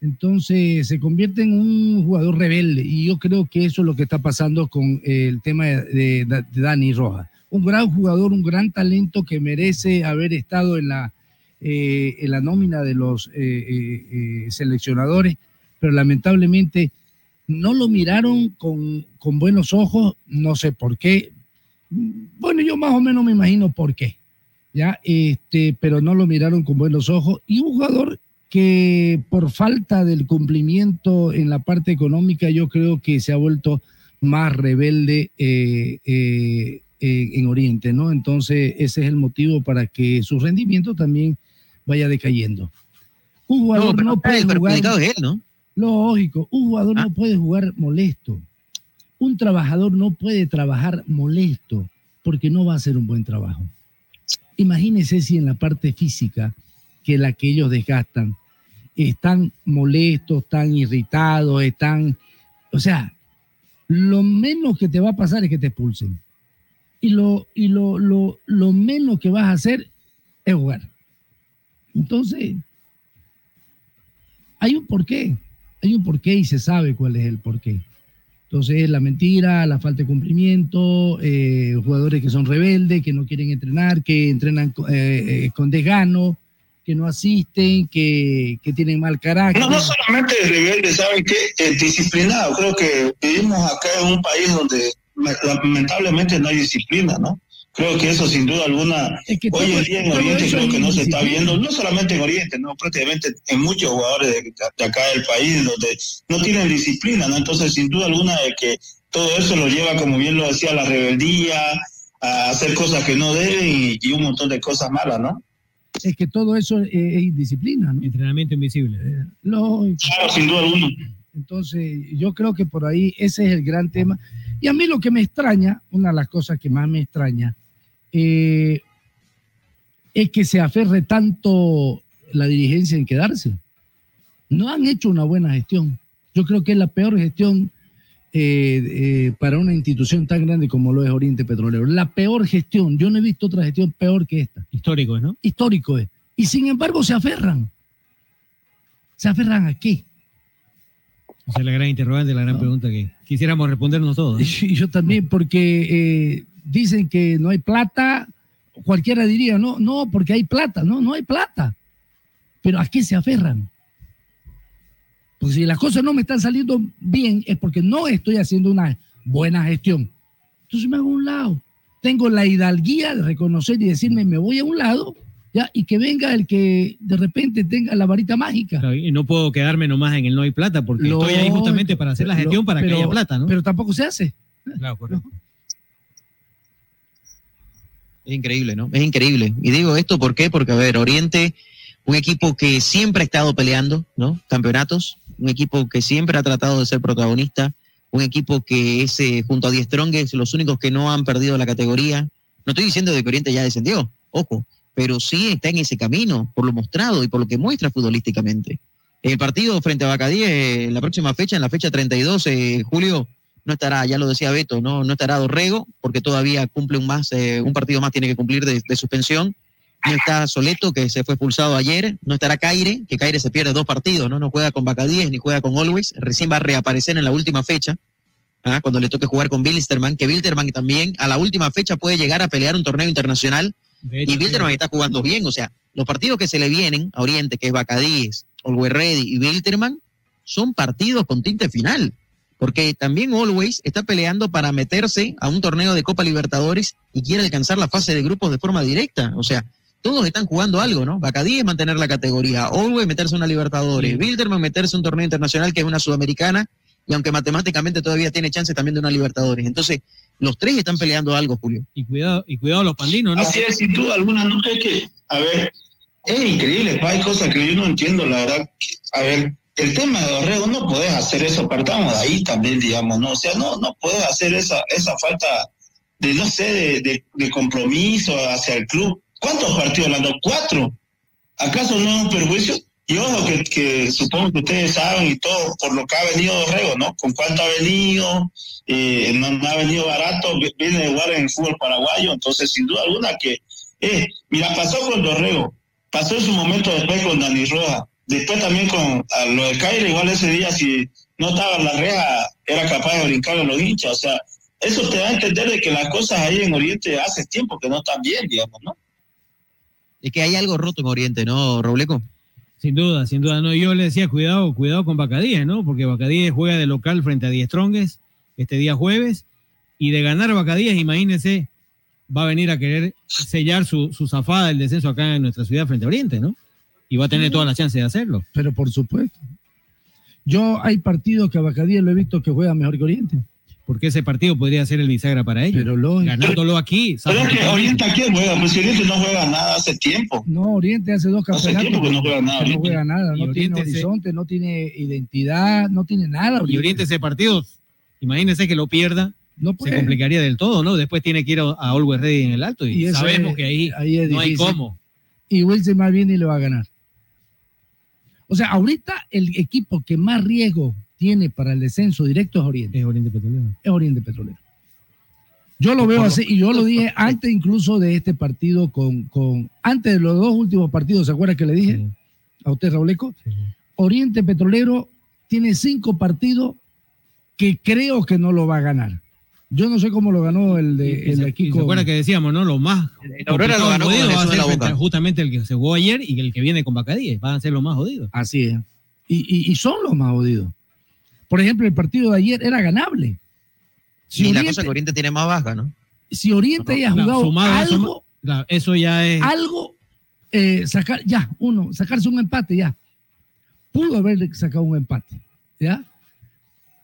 Q: Entonces se convierte en un jugador rebelde y yo creo que eso es lo que está pasando con el tema de, de- de Dani Rojas. Un gran jugador, un gran talento que merece haber estado en la, eh, en la nómina de los eh, eh, eh, seleccionadores, pero lamentablemente no lo miraron con, con buenos ojos, no sé por qué. Bueno, yo más o menos me imagino por qué, ¿ya? Este, pero no lo miraron con buenos ojos. Y un jugador que por falta del cumplimiento en la parte económica, yo creo que se ha vuelto más rebelde eh, eh, eh, en Oriente, ¿no? Entonces, ese es el motivo para que su rendimiento también vaya decayendo. Un jugador
E: pero
Q: no, puede jugar.
E: es él, ¿no?
Q: Lógico, un jugador
E: Ah.
Q: no puede jugar molesto. Un trabajador no puede trabajar molesto porque no va a hacer un buen trabajo. Imagínese si en la parte física, que es la que ellos desgastan, están molestos, están irritados, están... O sea, lo menos que te va a pasar es que te expulsen. Y lo, y lo, lo, lo menos que vas a hacer es jugar. Entonces, hay un porqué, hay un porqué y se sabe cuál es el porqué. Entonces, la mentira, la falta de cumplimiento, eh, jugadores que son rebeldes, que no quieren entrenar, que entrenan eh, eh, con desgano, que no asisten, que, que tienen mal carácter.
R: No, no solamente rebelde, ¿saben qué? Eh, disciplinado. Creo que vivimos acá en un país donde me- lamentablemente no hay disciplina, ¿no? Creo que eso sin duda alguna,
Q: Es que
R: hoy en día en Oriente creo que no se está viendo, no solamente en Oriente, no, prácticamente en muchos jugadores de, de acá del país donde no tienen disciplina, ¿no? Entonces sin duda alguna de que todo eso lo lleva, como bien lo decía, a la rebeldía, a hacer cosas que no deben y, y un montón de cosas malas, ¿no?
Q: Es que todo eso es, es indisciplina, ¿no?
F: Entrenamiento invisible.
Q: Lógico.
R: Claro, sin duda alguna.
Q: Entonces, yo creo que por ahí ese es el gran tema. Y a mí lo que me extraña, una de las cosas que más me extraña, eh, es que se aferre tanto la dirigencia en quedarse. No han hecho una buena gestión. Yo creo que es la peor gestión eh, eh, para una institución tan grande como lo es Oriente Petrolero. La peor gestión. Yo no he visto otra gestión peor que esta.
F: Histórico, ¿no?
Q: Histórico es. Y sin embargo se aferran. ¿Se aferran a qué?
F: Esa es la gran interrogante, la gran pregunta que quisiéramos respondernos todos.
Q: Y yo también, porque dicen que no hay plata, cualquiera diría, no, no, porque hay plata, no, no hay plata. Pero ¿a qué se aferran? Pues si las cosas no me están saliendo bien, es porque no estoy haciendo una buena gestión. Entonces me hago a un lado. Tengo la hidalguía de reconocer y decirme, me voy a un lado, ya, y que venga el que de repente tenga la varita mágica.
F: Y no puedo quedarme nomás en el no hay plata porque estoy ahí justamente para hacer la gestión para que
Q: pero-
F: haya plata, ¿no?
Q: Pero tampoco se hace.
F: Claro, correcto.
E: Es increíble, ¿no? Es increíble. Y digo esto. Porque, a ver, Oriente, un equipo que siempre ha estado peleando, ¿no? Campeonatos, un equipo que siempre ha tratado de ser protagonista, un equipo que es, eh, junto a Die Strongest, los únicos que no han perdido la categoría. No estoy diciendo de que Oriente ya descendió, ojo, pero sí está en ese camino, por lo mostrado y por lo que muestra futbolísticamente. El partido frente a Bacadí, eh, la próxima fecha, en la fecha 32, eh, Julio, no estará, ya lo decía Beto, no, no estará Dorrego, porque todavía cumple un más, eh, un partido más tiene que cumplir de, de suspensión. No está Soleto, que se fue expulsado ayer. No estará Caire, que Caire se pierde dos partidos, ¿no? No juega con Bacadíes ni juega con Always. Recién va a reaparecer en la última fecha. ¿ah? cuando le toque jugar con Bilsterman, que Bilsterman también a la última fecha puede llegar a pelear un torneo internacional y Bilsterman está jugando bien, o sea, los partidos que se le vienen a Oriente, que es Bacadíes, Always Ready y Bilsterman, son partidos con tinte final, porque también Always está peleando para meterse a un torneo de Copa Libertadores y quiere alcanzar la fase de grupos de forma directa, o sea, todos están jugando algo, ¿no? Bacadí es mantener la categoría, Always meterse a una Libertadores, Bilderman meterse a un torneo internacional que es una sudamericana, y aunque matemáticamente todavía tiene chance también de una Libertadores. Entonces, los tres están peleando algo, Julio.
F: Y cuidado, y cuidado los pandinos, ¿no?
R: Así es, sin duda alguna, no es que, a ver, es increíble, pa, hay cosas que yo no entiendo, la verdad. A ver, el tema de Dorrego, no podés hacer eso, partamos de ahí también, digamos, ¿no? O sea, no, no podés hacer esa, esa falta de, no sé, de, de- compromiso hacia el club. ¿Cuántos partidos dado? ¿Cuatro? ¿Acaso no es un perjuicio? Y ojo, que, que supongo que ustedes saben y todo por lo que ha venido Dorrego, ¿no? Con cuánto ha venido, eh, no, ha venido barato, vi- viene de jugar en el fútbol paraguayo, entonces sin duda alguna que, eh, mira, pasó con Dorrego, pasó su momento después con Dani Roja, después también con a lo de Caire, igual ese día si no estaba en la reja, era capaz de brincar a los hinchas, o sea, eso te da a entender de que las cosas ahí en Oriente hace tiempo que no están bien, digamos, ¿no?
E: Es que hay algo roto en Oriente, ¿no, Robleco?
F: Sin duda, sin duda. No, yo le decía, cuidado, cuidado con Bacadíes, ¿no? Porque Bacadíes juega de local frente a Die Strongest este día jueves. Y de ganar Bacadíes, imagínense, va a venir a querer sellar su, su zafada del descenso acá en nuestra ciudad frente a Oriente, ¿no? Y va a tener todas las chances de hacerlo.
Q: Pero por supuesto. Yo hay partidos que a Bacadíes lo he visto que juega mejor que Oriente.
F: Porque ese partido podría ser el bisagra para ellos.
Q: Pero lo
F: Ganándolo aquí.
R: Pero es que Oriente aquí juega, pues Oriente no juega nada hace tiempo.
Q: No, Oriente hace dos
R: Hace
Q: campeonatos.
R: tiempo que no juega nada,
Q: No juega nada,
F: Y
Q: no tiene
F: se-
Q: horizonte, no tiene identidad, no tiene nada.
F: Y Oriente ese partido, imagínense que lo pierda,
Q: No
F: se complicaría del todo, ¿no? Después tiene que ir a, a Always Ready en el alto y, sabemos
Q: es-
F: que ahí, no hay cómo.
Q: Y Wilson más bien y le va a ganar. O sea, ahorita el equipo que más riesgo tiene para el descenso directo es Oriente.
F: Es Oriente Petrolero.
Q: Es Oriente Petrolero. Yo lo veo así, y yo lo dije antes incluso de este partido con, con antes de los dos últimos partidos, ¿se acuerda que le dije a usted, Rauleco? Oriente Petrolero tiene cinco partidos que creo que no lo va a ganar. Yo no sé cómo lo ganó el de,
F: Y
Q: el
F: se,
Q: de
F: y se acuerda que decíamos, ¿no? Lo más
E: Aurora lo ganó
F: jodido
E: el
F: va a ser frente justamente el que se jugó ayer y el que viene con Bacadíes. Van a ser los más jodidos.
Q: Así es. Y, y- y son los más jodidos. Por ejemplo, el partido de ayer era ganable. Si
E: y la
Q: Oriente,
E: cosa que Oriente tiene más baja, ¿no?
Q: si Oriente haya
F: Claro,
Q: jugado
F: sumado a eso,
Q: algo,
F: Claro, eso ya es.
Q: algo, eh, sacar, ya, uno, sacarse un empate, ya. Pudo haber sacado un empate, ¿ya?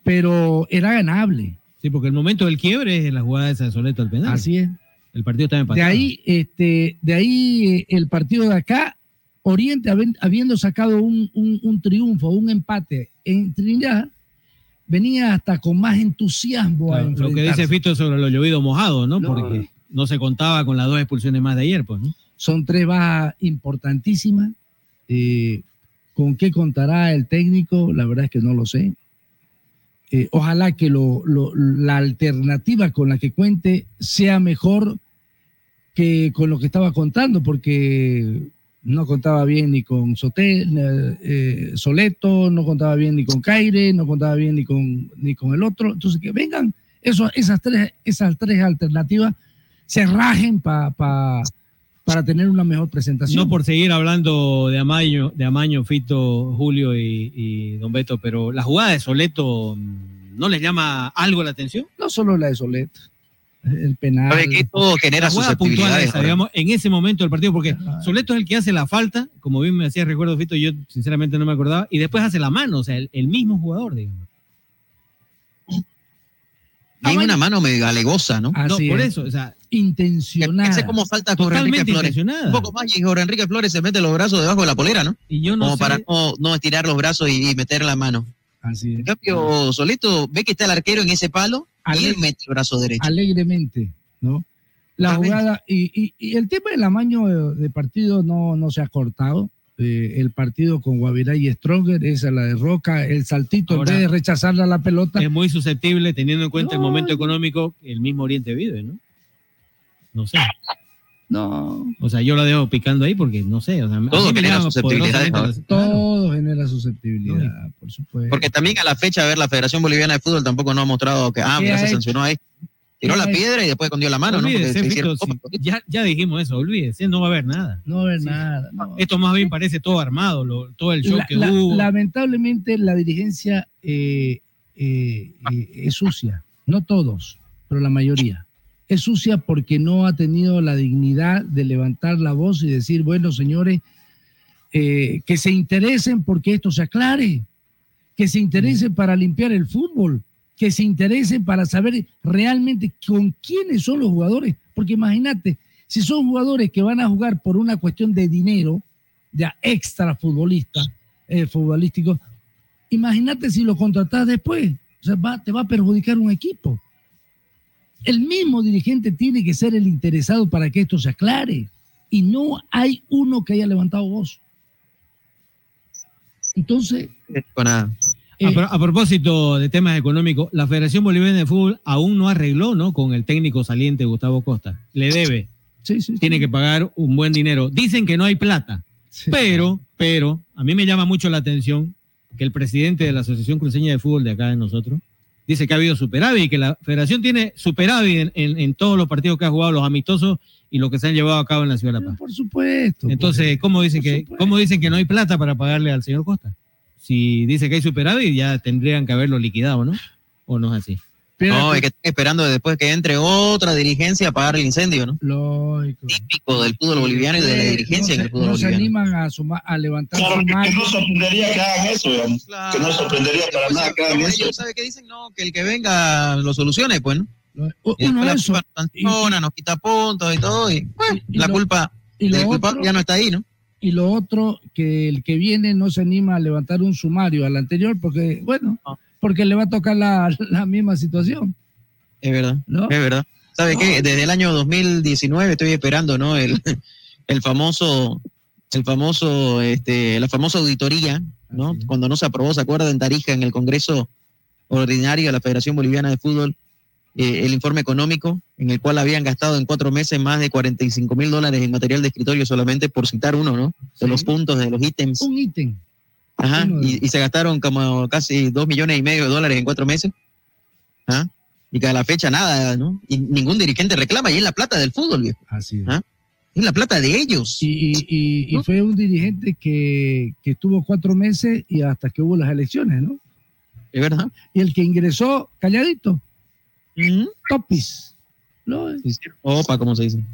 Q: Pero era ganable.
F: Sí, porque el momento del quiebre es la jugada de Soleto al penal.
Q: Así es.
F: El partido está
Q: De
F: empatado.
Q: ahí, este, de ahí eh, el partido de acá, Oriente habi- habiendo sacado un, un- un triunfo, un empate en Trinidad, venía hasta con más entusiasmo a
F: Claro, lo que
Q: enfrentarse.
F: dice Fito sobre lo llovido mojado, ¿no?
Q: No.
F: Porque no se contaba con las dos expulsiones más de ayer, pues, ¿no?
Q: Son tres bajas importantísimas. Eh, ¿Con qué contará el técnico? La verdad es que no lo sé. Eh, ojalá que lo- la alternativa con la que cuente sea mejor que con lo que estaba contando, porque no contaba bien ni con Sotel, eh, eh, Soleto, no contaba bien ni con Caire, no contaba bien ni con, ni con el otro. Entonces, que vengan esas, tres, esas tres alternativas, se rajen pa- pa- para tener una mejor presentación.
F: No por seguir hablando de Amaño, de Amaño, Fito, Julio y, y Don Beto, pero la jugada de Soleto mm, ¿no les llama algo la atención?
Q: No solo la de Soleto, el penal.
E: ¿Sabe que todo genera susceptibilidades?
F: esa, digamos, en ese momento del partido, porque Soleto es el que hace la falta, como bien me hacía recuerdo Fito, yo sinceramente no me acordaba, y después hace la mano, o sea, el, el mismo jugador, digamos.
E: Hay una mano medio alegosa, ¿no?
F: no,
Q: Así
F: por
Q: es.
F: eso, o sea,
Q: intencionada.
E: Hace como falta Jorge Enrique Flores. Un poco más y Jorge Enrique Flores se mete los brazos debajo de la polera, ¿no?
F: y yo no
E: como
F: sé,
E: para no, no estirar los brazos y, y meter la mano.
Q: Así es.
E: En cambio, Solito ve que está el arquero en ese palo y él mete el brazo derecho.
Q: alegremente, ¿no? La jugada, y, y- y el tema del amaño de, de partido no, no se ha cortado. Eh, el partido con Guavirá y Stronger, esa la de Roca, el saltito,
F: Ahora-
Q: en vez de rechazarle a la pelota,
F: es muy susceptible teniendo en cuenta el momento económico que el mismo Oriente vive, ¿no? No sé.
Q: No.
F: O sea, yo la dejo picando ahí porque no sé. O sea,
E: Todo genera
F: poderosamente
E: ¿no?
Q: Todo genera susceptibilidad, por supuesto.
E: Porque también a la fecha, a ver, la Federación Boliviana de Fútbol tampoco no ha mostrado que, ah,
F: ¿Qué
E: mira,
F: ha
E: se sancionó ahí. Tiró
F: ¿Qué
E: la piedra y después escondió la mano, ¿no?
F: Olvídese, Fito, si- ya, ya dijimos eso, olvídese, no va a haber nada.
Q: No va a haber nada.
F: Esto más bien parece todo armado, lo- todo el show
Q: La-
F: que
Q: la-
F: hubo.
Q: lamentablemente la dirigencia eh, eh, eh, es sucia, no todos, pero la mayoría. Es sucia porque no ha tenido la dignidad de levantar la voz y decir, bueno, señores, eh, que se interesen porque esto se aclare, que se interesen para limpiar el fútbol, que se interesen para saber realmente con quiénes son los jugadores, porque imagínate, si son jugadores que van a jugar por una cuestión de dinero, ya extra futbolista, eh, futbolístico, imagínate si lo contratas después, o sea, te va a perjudicar un equipo. El mismo dirigente tiene que ser el interesado para que esto se aclare y no hay uno que haya levantado voz. Entonces,
E: Nada.
F: A, pro- a propósito de temas económicos, la Federación Boliviana de Fútbol aún no arregló ¿no? con el técnico saliente Gustavo Costa. Le debe. Tiene que pagar un buen dinero. Dicen que no hay plata, pero, pero, a mí me llama mucho la atención que el presidente de la Asociación Cruceña de Fútbol de acá de nosotros dice que ha habido superávit y que la federación tiene superávit en, en- en todos los partidos que ha jugado, los amistosos y los que se han llevado a cabo en la Ciudad de La Paz.
Q: por supuesto.
F: Entonces, ¿cómo dicen, que, ¿cómo dicen que no hay plata para pagarle al señor Costa? Si dice que hay superávit, ya tendrían que haberlo liquidado, ¿no? ¿O no es así?
E: No, es que están esperando después que entre otra dirigencia a pagar el incendio, ¿no?
Q: Lógico.
E: Típico del fútbol boliviano y de la
Q: Eh,
E: dirigencia
Q: no
E: en el
Q: se,
E: fútbol
Q: no se
E: boliviano.
Q: animan a, suma- a levantar
R: Claro, que, no sorprendería que hagan eso, digamos. Que no sorprendería para nada que hagan eso.
E: ¿Sabe qué dicen? No, que el que venga lo solucione, pues, ¿no? Y
Q: uno eso.
E: la culpa nos sanciona, nos quita puntos y todo, y bueno,
Q: Y
E: la
Q: lo-
E: culpa,
Q: y otro-
E: ya no está ahí, ¿no?
Q: Y lo otro, que el que viene no se anima a levantar un sumario al anterior porque, bueno, porque le va a tocar la, la misma situación.
E: Es verdad,
Q: ¿No?
E: es verdad. ¿Sabe
Q: No.
E: qué? Desde el año 2019 estoy esperando, ¿no? El, el famoso, el famoso, este, la famosa auditoría, ¿no? Cuando no se aprobó, ¿se acuerda? En Tarija, en el Congreso Ordinario de la Federación Boliviana de Fútbol, eh, el informe económico, en el cual habían gastado en cuatro meses más de 45 mil dólares en material de escritorio solamente por citar uno, ¿no? De los puntos, de los ítems.
Q: Un ítem.
E: Ajá, y, y se gastaron como casi dos millones y medio de dólares en cuatro meses. ¿Ah? Y que a la fecha nada, ¿no? Y ningún dirigente reclama, y es la plata del fútbol, viejo.
Q: Así es.
E: ¿Ah? Es la plata de ellos.
Q: Y, y- y- y fue un dirigente que, que estuvo cuatro meses y hasta que hubo las elecciones, ¿no?
E: Es verdad.
Q: Y el que ingresó calladito, topis. ¿no?
E: Opa, ¿cómo se dice?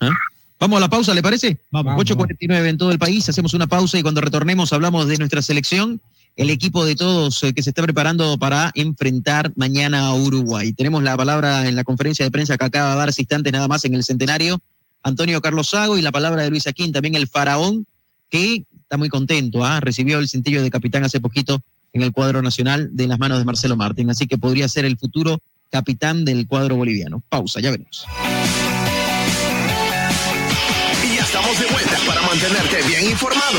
E: ¿Ah? Vamos a la pausa, ¿le parece?
F: Vamos.
E: 8.49 en todo el país, hacemos una pausa y cuando retornemos hablamos de nuestra selección, el equipo de todos eh, que se está preparando para enfrentar mañana a Uruguay. Tenemos la palabra en la conferencia de prensa que acaba de darse instantes nada más en el centenario, Antonio Carlos Sago y la palabra de Luis Aquín, también el faraón, que está muy contento, ¿ah? recibió el cintillo de capitán hace poquito en el cuadro nacional de las manos de Marcelo Martín, así que podría ser el futuro capitán del cuadro boliviano. Pausa, ya veremos.
D: Y ya estamos de vuelta para mantenerte bien informado.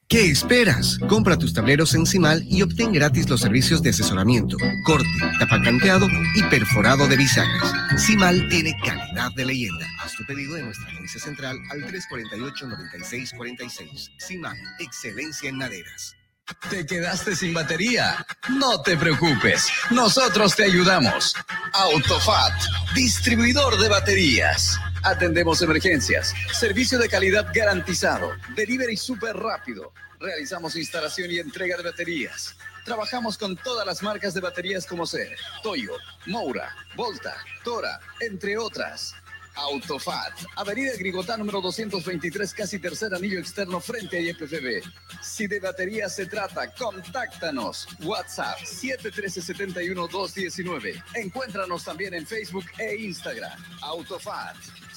K: ¿Qué esperas? Compra tus tableros en Cimal y obtén gratis los servicios de asesoramiento, corte, tapacanteado y perforado de bisagras. Cimal tiene calidad de leyenda. Haz tu pedido en nuestra agencia central al 348-9646. Cimal, excelencia en maderas.
L: ¿Te quedaste sin batería? No te preocupes, nosotros te ayudamos. Autofat, distribuidor de baterías. Atendemos emergencias, servicio de calidad garantizado, delivery súper rápido. Realizamos instalación y entrega de baterías. Trabajamos con todas las marcas de baterías como ser Toyo, Moura, Volta, Tora, entre otras. Autofat, Avenida Grigotá número 223, casi tercer anillo externo frente a IPFB. Si de batería se trata, contáctanos. WhatsApp 713-71-219. Encuéntranos también en Facebook e Instagram. Autofat,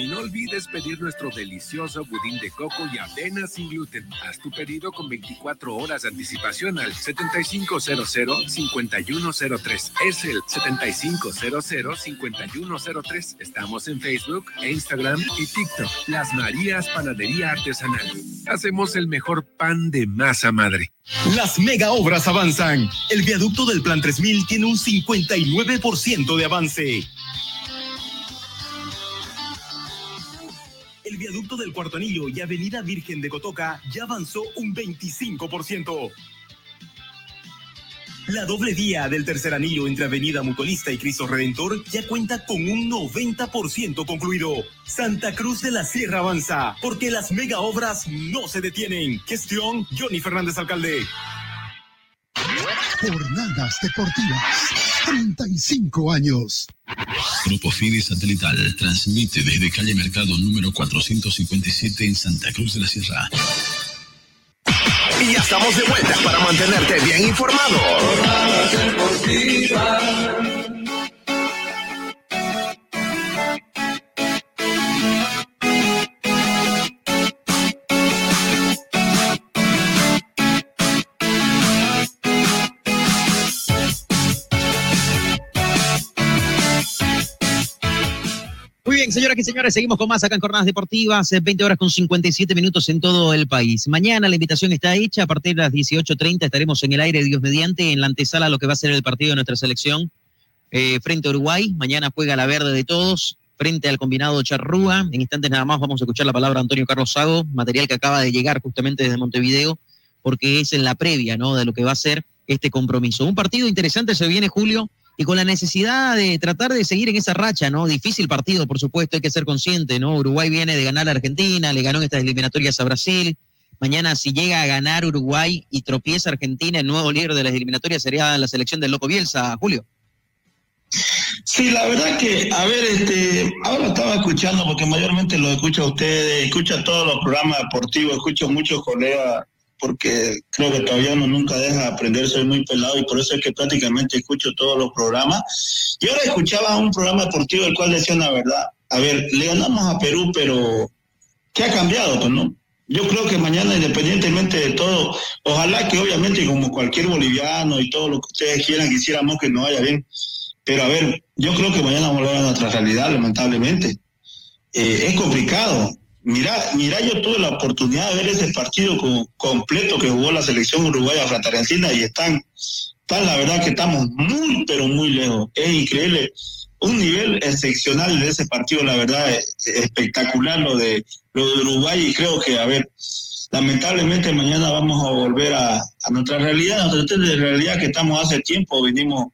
M: Y no olvides pedir nuestro delicioso budín de coco y avena sin gluten. Haz tu pedido con 24 horas de anticipación al 7500-5103. Es el 7500-5103. Estamos en Facebook, Instagram y TikTok. Las Marías Panadería Artesanal. Hacemos el mejor pan de masa madre.
N: Las mega obras avanzan. El viaducto del Plan 3000 tiene un 59% de avance. Viaducto del Cuarto Anillo y Avenida Virgen de Cotoca ya avanzó un 25%. La doble vía del tercer anillo entre Avenida Mutualista y Cristo Redentor ya cuenta con un 90% concluido. Santa Cruz de la Sierra avanza, porque las mega obras no se detienen. Gestión Johnny Fernández Alcalde.
O: Jornadas deportivas. 35 años.
P: Grupo Fide Satelital transmite desde calle Mercado número 457 en Santa Cruz de la Sierra.
D: Y ya estamos de vuelta para mantenerte bien informado.
E: Señoras y señores, seguimos con más acá en Jornadas Deportivas, 20 horas con 57 minutos en todo el país. Mañana la invitación está hecha, a partir de las 18.30 estaremos en el aire, Dios mediante, en la antesala lo que va a ser el partido de nuestra selección eh, frente a Uruguay. Mañana juega la verde de todos, frente al combinado Charrúa. En instantes nada más vamos a escuchar la palabra de Antonio Carlos Sago, material que acaba de llegar justamente desde Montevideo, porque es en la previa. De lo que va a ser este compromiso. Un partido interesante se viene, Julio, y con la necesidad de tratar de seguir en esa racha, ¿no? Difícil partido, por supuesto, hay que ser consciente, ¿no? Uruguay viene de ganar a Argentina, le ganó en estas eliminatorias a Brasil. Mañana, si llega a ganar Uruguay y tropieza Argentina, el nuevo líder de las eliminatorias sería la selección del Loco Bielsa, Julio.
R: Sí, la verdad que, a ver, este, ahora estaba escuchando, porque mayormente lo escucho a ustedes, escucho a todos los programas deportivos, escucho muchos colegas porque creo que todavía uno nunca deja de aprender, soy muy pelado y por eso es que prácticamente escucho todos los programas. Y ahora escuchaba un programa deportivo el cual decía la verdad, a ver, le ganamos a Perú, pero ¿qué ha cambiado? Pues no. Yo creo que mañana, independientemente de todo, ojalá que obviamente como cualquier boliviano y todo lo que ustedes quieran, quisiéramos que no vaya bien. Pero a ver, yo creo que mañana volver a nuestra realidad, lamentablemente. Eh, es complicado. Mira, mira, yo tuve la oportunidad de ver ese partido completo que jugó la selección uruguaya frente a y están, están, la verdad que estamos muy, pero muy lejos. Es increíble. Un nivel excepcional de ese partido, la verdad, espectacular lo de, lo de Uruguay y creo que, a ver, lamentablemente mañana vamos a volver a, a nuestra realidad, a nuestra realidad que estamos hace tiempo, venimos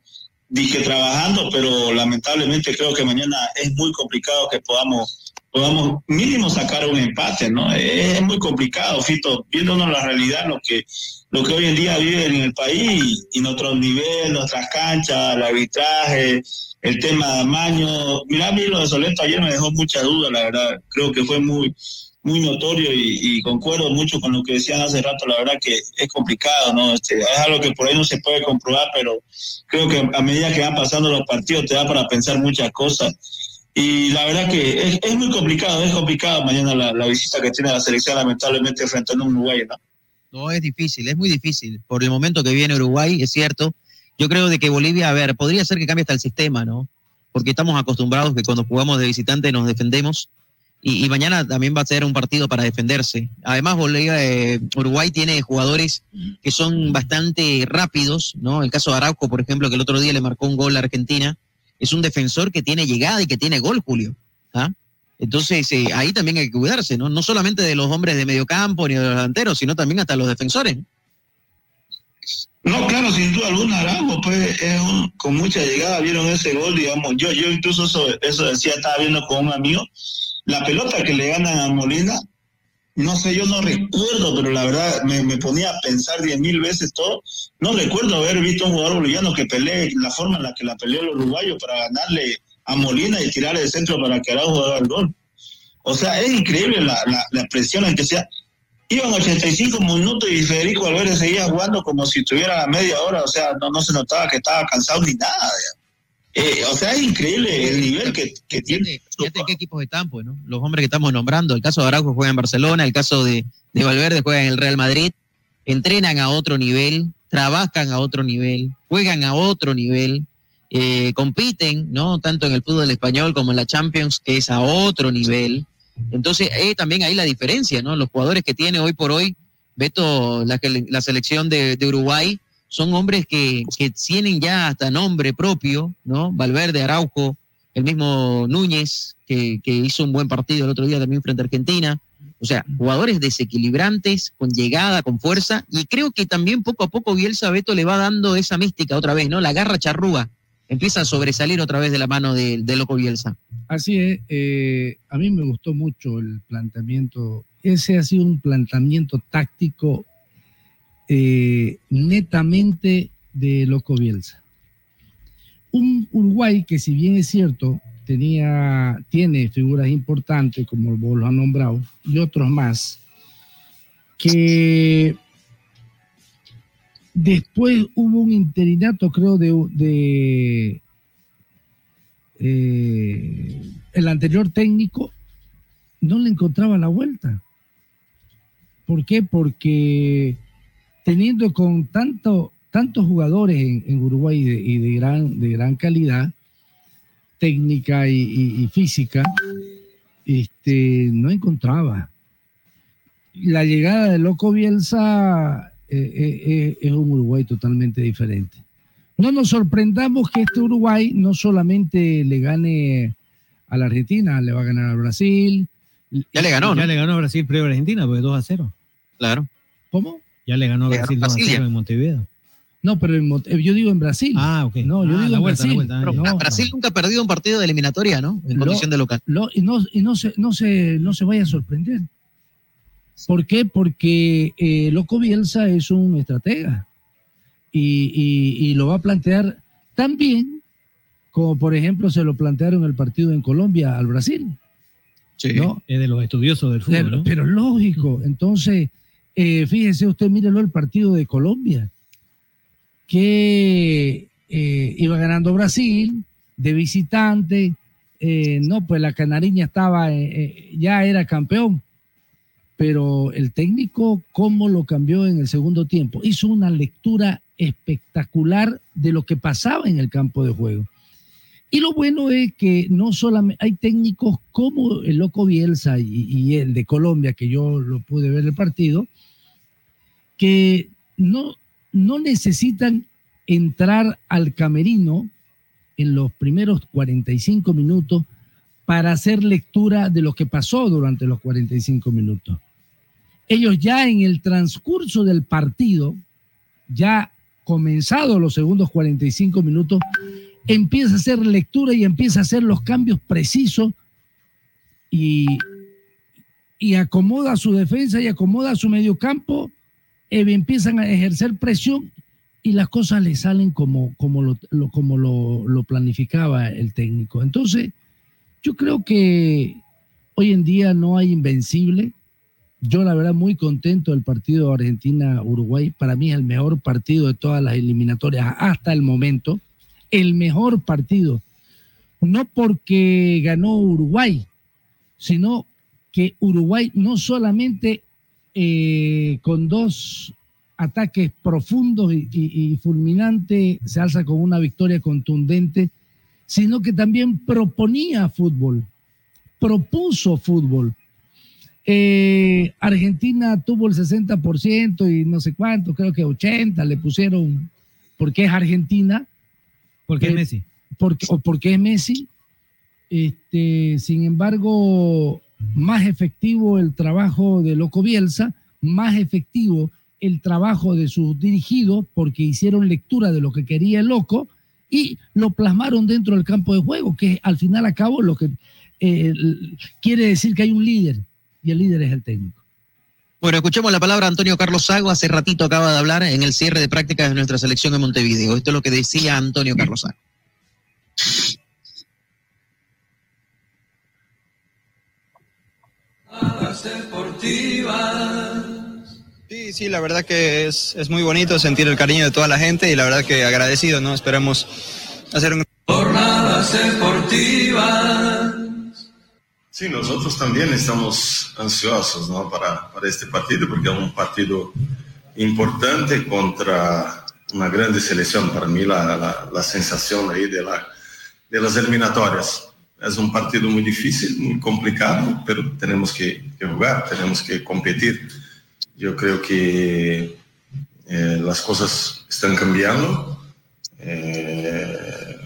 R: dije trabajando, pero lamentablemente creo que mañana es muy complicado que podamos podamos mínimo sacar un empate, ¿no? Es, muy complicado, Fito, viéndonos la realidad, lo que, lo que hoy en día vive en el país y nuestro nivel, nuestras canchas, el arbitraje, el tema de amaño. Mirá, a mí lo de Soleto ayer me dejó mucha duda, la verdad. Creo que fue muy, muy notorio y, concuerdo mucho con lo que decían hace rato, la verdad que es complicado, ¿no? Este, es algo que por ahí no se puede comprobar, pero creo que a medida que van pasando los partidos te da para pensar muchas cosas y la verdad que es, muy complicado, es complicado mañana la, visita que tiene la selección, lamentablemente, frente a un Uruguay, ¿no?
E: No, es difícil, es muy difícil. Por el momento que viene Uruguay, es cierto. Yo creo de que Bolivia, a ver, podría ser que cambie hasta el sistema, ¿no? Porque estamos acostumbrados que cuando jugamos de visitante nos defendemos. Y, mañana también va a ser un partido para defenderse. Además, Bolivia, eh, Uruguay tiene jugadores que son bastante rápidos, ¿no? El caso de Arauco, por ejemplo, que el otro día le marcó un gol a Argentina es un defensor que tiene llegada y que tiene gol, Julio. ¿ah? Entonces, eh, ahí también hay que cuidarse, ¿no? No solamente de los hombres de medio campo ni de los delanteros, sino también hasta los defensores.
R: No, claro, sin duda alguna, Arango, pues es con mucha llegada, vieron ese gol, digamos. Yo, yo incluso eso, eso decía, estaba viendo con un amigo, la pelota que le ganan a Molina, no sé, yo no recuerdo, pero la verdad me, ponía a pensar diez mil veces todo. No recuerdo haber visto a un jugador boliviano que pelee la forma en la que la peleó el uruguayo para ganarle a Molina y tirarle de centro para que Araujo haga el gol. O sea, es increíble la, la, presión en que sea. Iban 85 minutos y Federico Valverde seguía jugando como si tuviera la media hora, o sea, no, no se notaba que estaba cansado ni nada. Eh, o sea, es increíble el nivel que, que tiene.
E: Fíjate qué equipos están, pues, ¿no? Los hombres que estamos nombrando. El caso de Araujo juega en Barcelona, el caso de, de Valverde juega en el Real Madrid. Entrenan a otro nivel, trabajan a otro nivel, juegan a otro nivel, eh, compiten, ¿no? Tanto en el fútbol español como en la Champions, que es a otro nivel. Entonces, eh, también hay la diferencia, ¿no? Los jugadores que tiene hoy por hoy, Beto, la, la selección de, de Uruguay, son hombres que, tienen ya hasta nombre propio, ¿no? Valverde, Araujo, el mismo Núñez, que, hizo un buen partido el otro día también frente a Argentina. O sea, jugadores desequilibrantes, con llegada, con fuerza, y creo que también poco a poco Bielsa Beto le va dando esa mística otra vez, ¿no? La garra charrúa empieza a sobresalir otra vez de la mano de, Loco Bielsa.
Q: Así es, eh, a mí me gustó mucho el planteamiento, ese ha sido un planteamiento táctico eh, netamente de Loco Bielsa. Un Uruguay que si bien es cierto, tenía, tiene figuras importantes, como vos lo han nombrado, y otros más, que después hubo un interinato, creo, de, eh, el anterior técnico, no le encontraba la vuelta. ¿Por qué? Porque teniendo con tanto, tantos jugadores en, Uruguay y, de, gran, de gran calidad, técnica y, y- y física, este, no encontraba. La llegada de Loco Bielsa eh, eh, eh, es un Uruguay totalmente diferente. No nos sorprendamos que este Uruguay no solamente le gane a la Argentina, le va a ganar al Brasil.
E: Ya le ganó, ¿no?
F: Ya le ganó a Brasil previo a Argentina, pues 2 a 0.
E: Claro.
Q: ¿Cómo?
F: Ya le ganó a Brasil 2 a
Q: Brasil,
F: 0
Q: ya.
F: en Montevideo.
Q: No, pero en yo digo en Brasil.
F: Ah, ok.
Q: No, yo
F: Ah,
Q: digo en
F: vuelta, la
Q: Brasil.
F: vuelta,
E: Pero
Q: No,
E: Brasil nunca ha perdido un partido de eliminatoria, ¿no? En
Q: Lo-
E: condición de local.
Q: Lo- y no, y no, se, no, se, no se vaya a sorprender. ¿Por qué? Porque eh, Loco Bielsa es un estratega y, y- y lo va a plantear tan bien como, por ejemplo, se lo plantearon el partido en Colombia al Brasil. ¿no?
F: Es de los estudiosos del fútbol,
Q: Pero,
F: ¿no?
Q: pero lógico. Entonces, eh, fíjese usted, mírelo el partido de Colombia, que eh, iba ganando Brasil de visitante. eh, no, pues la Canariña estaba, ya era campeón. Pero el técnico, ¿cómo lo cambió en el segundo tiempo? Hizo una lectura espectacular de lo que pasaba en el campo de juego. Y lo bueno es que no solamente hay técnicos como el Loco Bielsa y, y el de Colombia, que yo lo pude ver el partido, que no, no necesitan entrar al camerino en los primeros 45 minutos para hacer lectura de lo que pasó durante los 45 minutos. Ellos ya en el transcurso del partido, ya comenzados los segundos 45 minutos, empieza a hacer lectura y empieza a hacer los cambios precisos y, y acomoda su defensa y acomoda su mediocampo, eh, empiezan a ejercer presión y las cosas le salen como, como, lo, como lo planificaba el técnico. Entonces, yo creo que hoy en día no hay invencible. Yo la verdad muy contento del partido Argentina-Uruguay. Para mí es el mejor partido de todas las eliminatorias hasta el momento. El mejor partido. No porque ganó Uruguay, sino que Uruguay no solamente eh, con dos ataques profundos y, y- y fulminantes se alza con una victoria contundente, sino que también proponía fútbol, propuso fútbol. Eh, Argentina tuvo el 60% y no sé cuánto, creo que 80 le pusieron porque es Argentina.
F: Porque es
Q: Eh,
F: Messi.
Q: Porque, o porque es Messi. Este, sin embargo, más efectivo el trabajo de Loco Bielsa, más efectivo el trabajo de sus dirigidos, porque hicieron lectura de lo que quería el Loco y lo plasmaron dentro del campo de juego, que al final a cabo lo que eh, quiere decir que hay un líder y el líder es el técnico.
E: Bueno, escuchemos la palabra Antonio Carlos Sago. Hace ratito acaba de hablar en el cierre de prácticas de nuestra selección en Montevideo. Esto es lo que decía Antonio Carlos Sago.
S: Sí, sí, la verdad que es, es muy bonito sentir el cariño de toda la gente y la verdad que agradecido, ¿no? Esperamos hacer un...
T: Sí, nosotros también estamos ansiosos ¿no? para, para este partido porque es un partido importante contra una grande selección. Para mí la, la, la sensación ahí de, la, de las eliminatorias. Es un partido muy difícil, muy complicado, pero tenemos que, jugar, tenemos que competir. Yo creo que eh, las cosas están cambiando. Eh,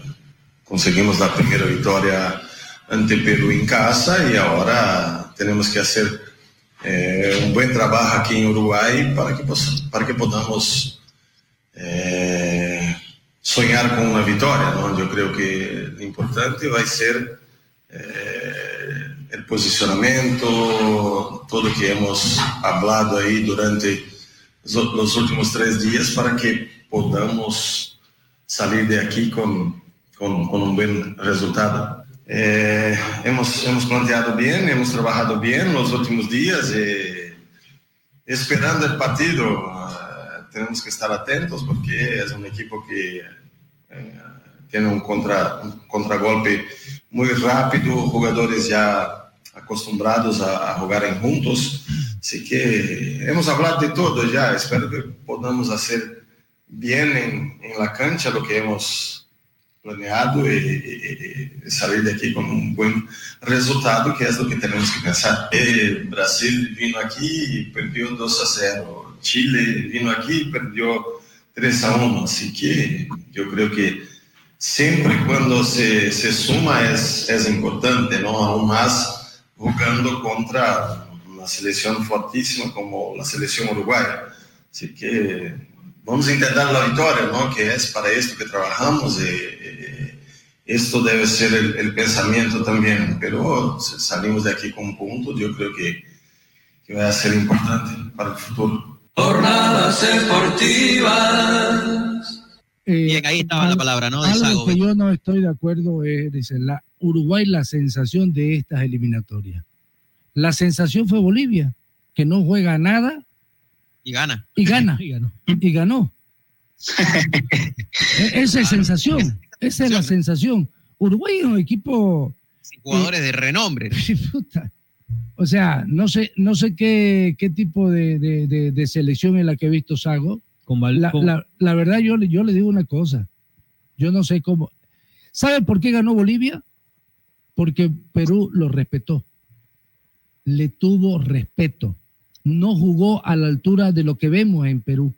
T: conseguimos la primera victoria ante Perú en casa y ahora tenemos que hacer eh, un buen trabajo aquí en Uruguay para que, para que podamos eh, soñar con una victoria. ¿no? Yo creo que lo importante va a ser eh, el posicionamiento, todo lo que hemos hablado ahí durante los, los últimos tres días para que podamos salir de aquí con, con, con un buen resultado. Eh, hemos, hemos planteado bien, hemos trabajado bien los últimos días, eh, esperando el partido. Tenemos que estar atentos porque es un equipo que eh, tiene un, contra, un contragolpe muy rápido, jugadores ya acostumbrados a, a jugar en juntos. Así que hemos hablado de todo ya. Espero que podamos hacer bien en, en la cancha lo que hemos planeado y, y- y salir de aquí con un buen resultado, que es lo que tenemos que pensar. Eh, Brasil vino aquí y perdió 2 a 0. Chile vino aquí y perdió 3 a 1. Así que yo creo que siempre cuando se, se suma es, es importante, ¿no? Aún más jugando contra una selección fortísima como la selección uruguaya. Así que vamos a intentar la victoria, ¿no? Que es para esto que trabajamos. y, y esto debe ser el, pensamiento también. Pero salimos de aquí con un punto, yo creo que, que va a ser importante para el futuro.
U: Jornadas deportivas.
E: Bien, ahí estaba la palabra, ¿no? De
Q: Algo
E: Sago.
Q: que yo no estoy de acuerdo es, dice, la Uruguay la sensación de estas eliminatorias. La sensación fue Bolivia, que no juega nada
E: Y gana.
Q: y gana. y ganó. E- Esa es sensación. Esa es la sensación. Uruguay es un equipo.
E: Jugadores de renombre.
Q: Puta. O sea, no sé, no sé qué, qué tipo de, de- de- de selección es la que he visto Sago. La,
F: con-
Q: la- la verdad, yo, le- yo le digo una cosa. Yo no sé cómo. ¿Sabe por qué ganó Bolivia? Porque Perú lo respetó. Le tuvo respeto. No jugó a la altura de lo que vemos en Perú.